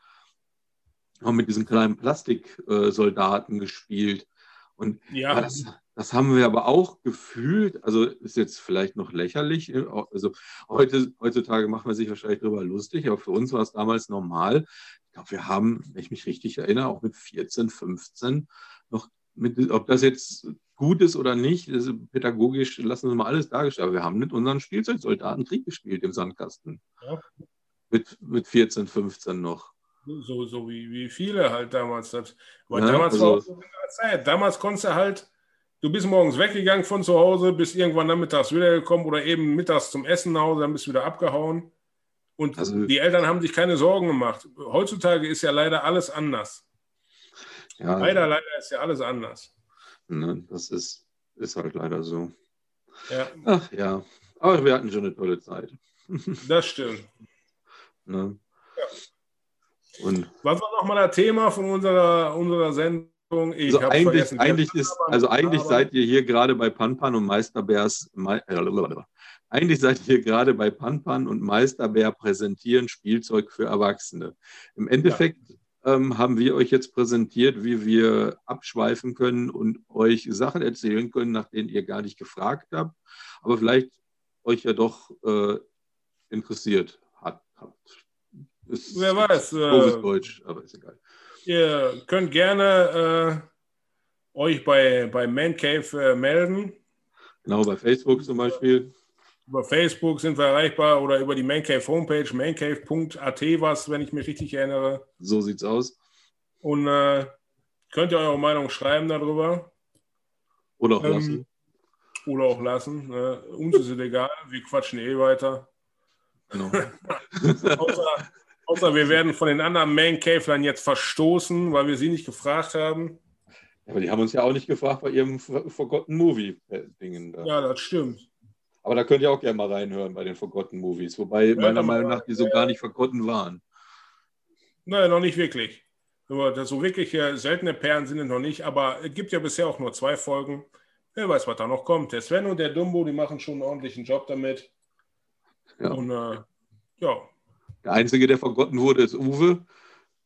haben mit diesen kleinen Plastiksoldaten gespielt. Und ja. das, das, haben wir aber auch gefühlt, also ist jetzt vielleicht noch lächerlich, also heute, heutzutage machen wir sich wahrscheinlich darüber lustig, aber für uns war es damals normal. Ich glaube, wir haben, wenn ich mich richtig erinnere, auch mit 14, 15 noch mit, ob das jetzt gut ist oder nicht, ist pädagogisch lassen wir mal alles dargestellt. Aber wir haben mit unseren Spielzeugsoldaten Krieg gespielt im Sandkasten. Ja. Mit, mit 14, 15 noch. So, so wie, wie viele halt damals. Das, weil ja, damals also, war auch so eine Zeit. Damals konntest du halt, du bist morgens weggegangen von zu Hause, bist irgendwann dann mittags wiedergekommen oder eben mittags zum Essen nach Hause, dann bist du wieder abgehauen. Und also, die Eltern haben sich keine Sorgen gemacht. Heutzutage ist ja leider alles anders. Ja, leider, leider ist ja alles anders. Ne, das ist, ist halt leider so. Ja. Ach ja, aber wir hatten schon eine tolle Zeit. Das stimmt. Ne? Und Was war nochmal das Thema von unserer, unserer Sendung? Ich also eigentlich, eigentlich, ist, also eigentlich seid ihr hier gerade bei Panpan und Meisterbärs. Eigentlich seid ihr gerade bei Panpan und Meisterbär präsentieren Spielzeug für Erwachsene. Im Endeffekt ja. ähm, haben wir euch jetzt präsentiert, wie wir abschweifen können und euch Sachen erzählen können, nach denen ihr gar nicht gefragt habt, aber vielleicht euch ja doch äh, interessiert hat, habt. Ist Wer weiß. Äh, Deutsch, aber ist egal. Ihr könnt gerne äh, euch bei, bei Man Cave äh, melden. Genau, bei Facebook zum Beispiel. Über Facebook sind wir erreichbar oder über die Man Cave Homepage, mancave.at was, wenn ich mich richtig erinnere. So sieht's aus. Und äh, könnt ihr eure Meinung schreiben darüber. Oder auch ähm, lassen. Oder auch lassen. Ne? Uns ist es egal, wir quatschen eh weiter. Genau. außer, Außer wir werden von den anderen Man Cavelern jetzt verstoßen, weil wir sie nicht gefragt haben. Aber die haben uns ja auch nicht gefragt bei ihrem Forgotten Movie-Dingen. Ja, das stimmt. Aber da könnt ihr auch gerne mal reinhören bei den Forgotten Movies, wobei ja, meiner Meinung nach die so gar nicht vergotten waren. Nein, noch nicht wirklich. So wirklich seltene Perlen sind es noch nicht, aber es gibt ja bisher auch nur zwei Folgen. Wer weiß, was da noch kommt. Der Sven und der Dumbo, die machen schon einen ordentlichen Job damit. Ja. Und äh, ja, der Einzige, der vergotten wurde, ist Uwe.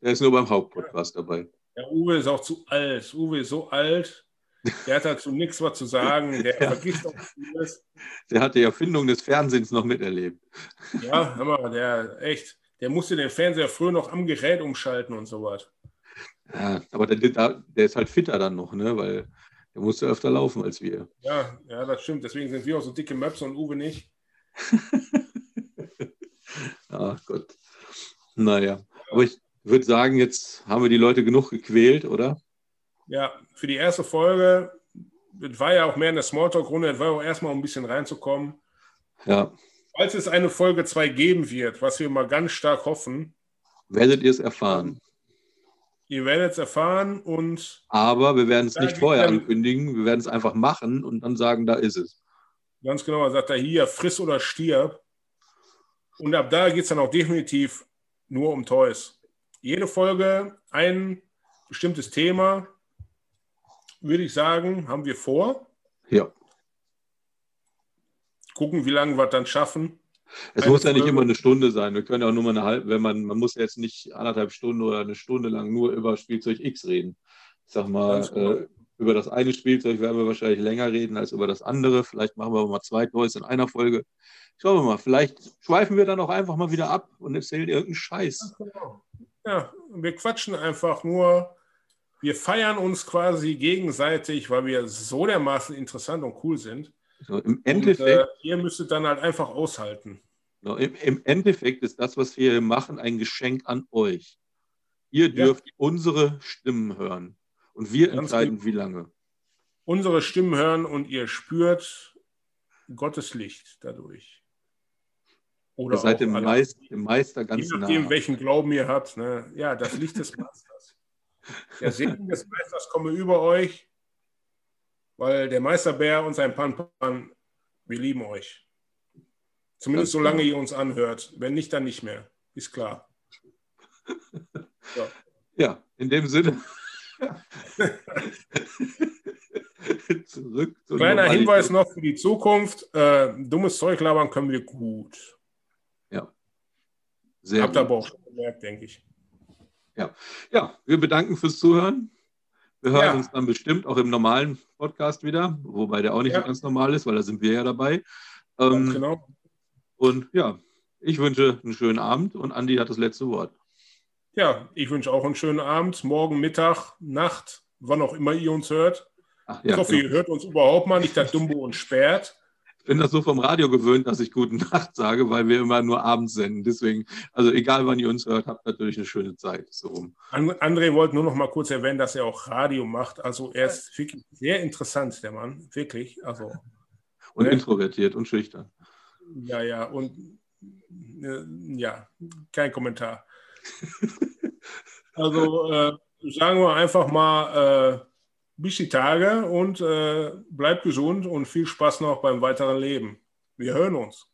Der ist nur beim Hauptpodcast dabei. Der Uwe ist auch zu alt. Uwe ist so alt. Der hat dazu nichts was zu sagen. Der ja. vergisst auch vieles. Der hat die Erfindung des Fernsehens noch miterlebt. Ja, aber der echt, der musste den Fernseher früher noch am Gerät umschalten und so was. Ja, aber der, der ist halt fitter dann noch, ne? Weil der musste öfter laufen als wir. Ja, ja, das stimmt. Deswegen sind wir auch so dicke Möpse und Uwe nicht. Ach Gott. Naja, aber ich würde sagen, jetzt haben wir die Leute genug gequält, oder? Ja, für die erste Folge, das war ja auch mehr in der Smalltalk-Runde, das war auch erstmal um ein bisschen reinzukommen. Ja. Falls es eine Folge 2 geben wird, was wir mal ganz stark hoffen, werdet ihr es erfahren. Ihr werdet es erfahren und. Aber wir werden es nicht vorher ankündigen, wir werden es einfach machen und dann sagen, da ist es. Ganz genau, sagt er hier, friss oder stirb. Und ab da geht es dann auch definitiv nur um Toys. Jede Folge ein bestimmtes Thema, würde ich sagen, haben wir vor. Ja. gucken, wie lange wir dann schaffen. Es eine muss ja nicht immer eine Stunde sein. Wir können ja auch nur mal eine halbe, wenn man, man muss ja jetzt nicht anderthalb Stunden oder eine Stunde lang nur über Spielzeug X reden. Ich sag mal, äh, über das eine Spielzeug werden wir wahrscheinlich länger reden als über das andere. Vielleicht machen wir aber mal zwei Toys in einer Folge. Schauen wir mal, vielleicht schweifen wir dann auch einfach mal wieder ab und erzählen irgendeinen Scheiß. Genau. Ja, wir quatschen einfach nur. Wir feiern uns quasi gegenseitig, weil wir so dermaßen interessant und cool sind. So, Im Endeffekt. Und, äh, ihr müsstet dann halt einfach aushalten. So, im, im, Endeffekt ist das, was wir hier machen, ein Geschenk an euch. Ihr dürft ja. unsere Stimmen hören. Und wir Ganz entscheiden, wie lange. Unsere Stimmen hören und ihr spürt Gottes Licht dadurch. Oder ihr seid dem, Meister, dem Meister ganz Je nachdem, nah. welchen Glauben ihr habt. Ne? Ja, das Licht des Meisters. Der Segen des Meisters komme über euch, weil der Meisterbär und sein Panpan, wir lieben euch. Zumindest solange ihr uns anhört. Wenn nicht, dann nicht mehr. Ist klar. Ja, ja in dem Sinne. Zurück Kleiner Hinweis noch für die Zukunft. Äh, dummes Zeug labern können wir gut. Sehr Habt ihr aber auch schon gemerkt, denke ich. Ja. ja, wir bedanken fürs Zuhören. Wir hören ja. uns dann bestimmt auch im normalen Podcast wieder, wobei der auch nicht ja. so ganz normal ist, weil da sind wir ja dabei. Ähm, genau. Und ja, ich wünsche einen schönen Abend und Andi hat das letzte Wort. Ja, ich wünsche auch einen schönen Abend, morgen, Mittag, Nacht, wann auch immer ihr uns hört. Ach, ja, ich hoffe, genau. ihr hört uns überhaupt mal, nicht dass Dumbo uns sperrt. Ich bin das so vom Radio gewöhnt, dass ich Guten Nacht sage, weil wir immer nur abends senden. Deswegen, also egal wann ihr uns hört, habt natürlich eine schöne Zeit. So rum. André wollte nur noch mal kurz erwähnen, dass er auch Radio macht. Also er ist wirklich sehr interessant, der Mann. Wirklich. Also, und ne? introvertiert und schüchtern. Ja, ja. Und äh, ja, kein Kommentar. also äh, sagen wir einfach mal äh, bis die Tage und äh, bleibt gesund und viel Spaß noch beim weiteren Leben. Wir hören uns.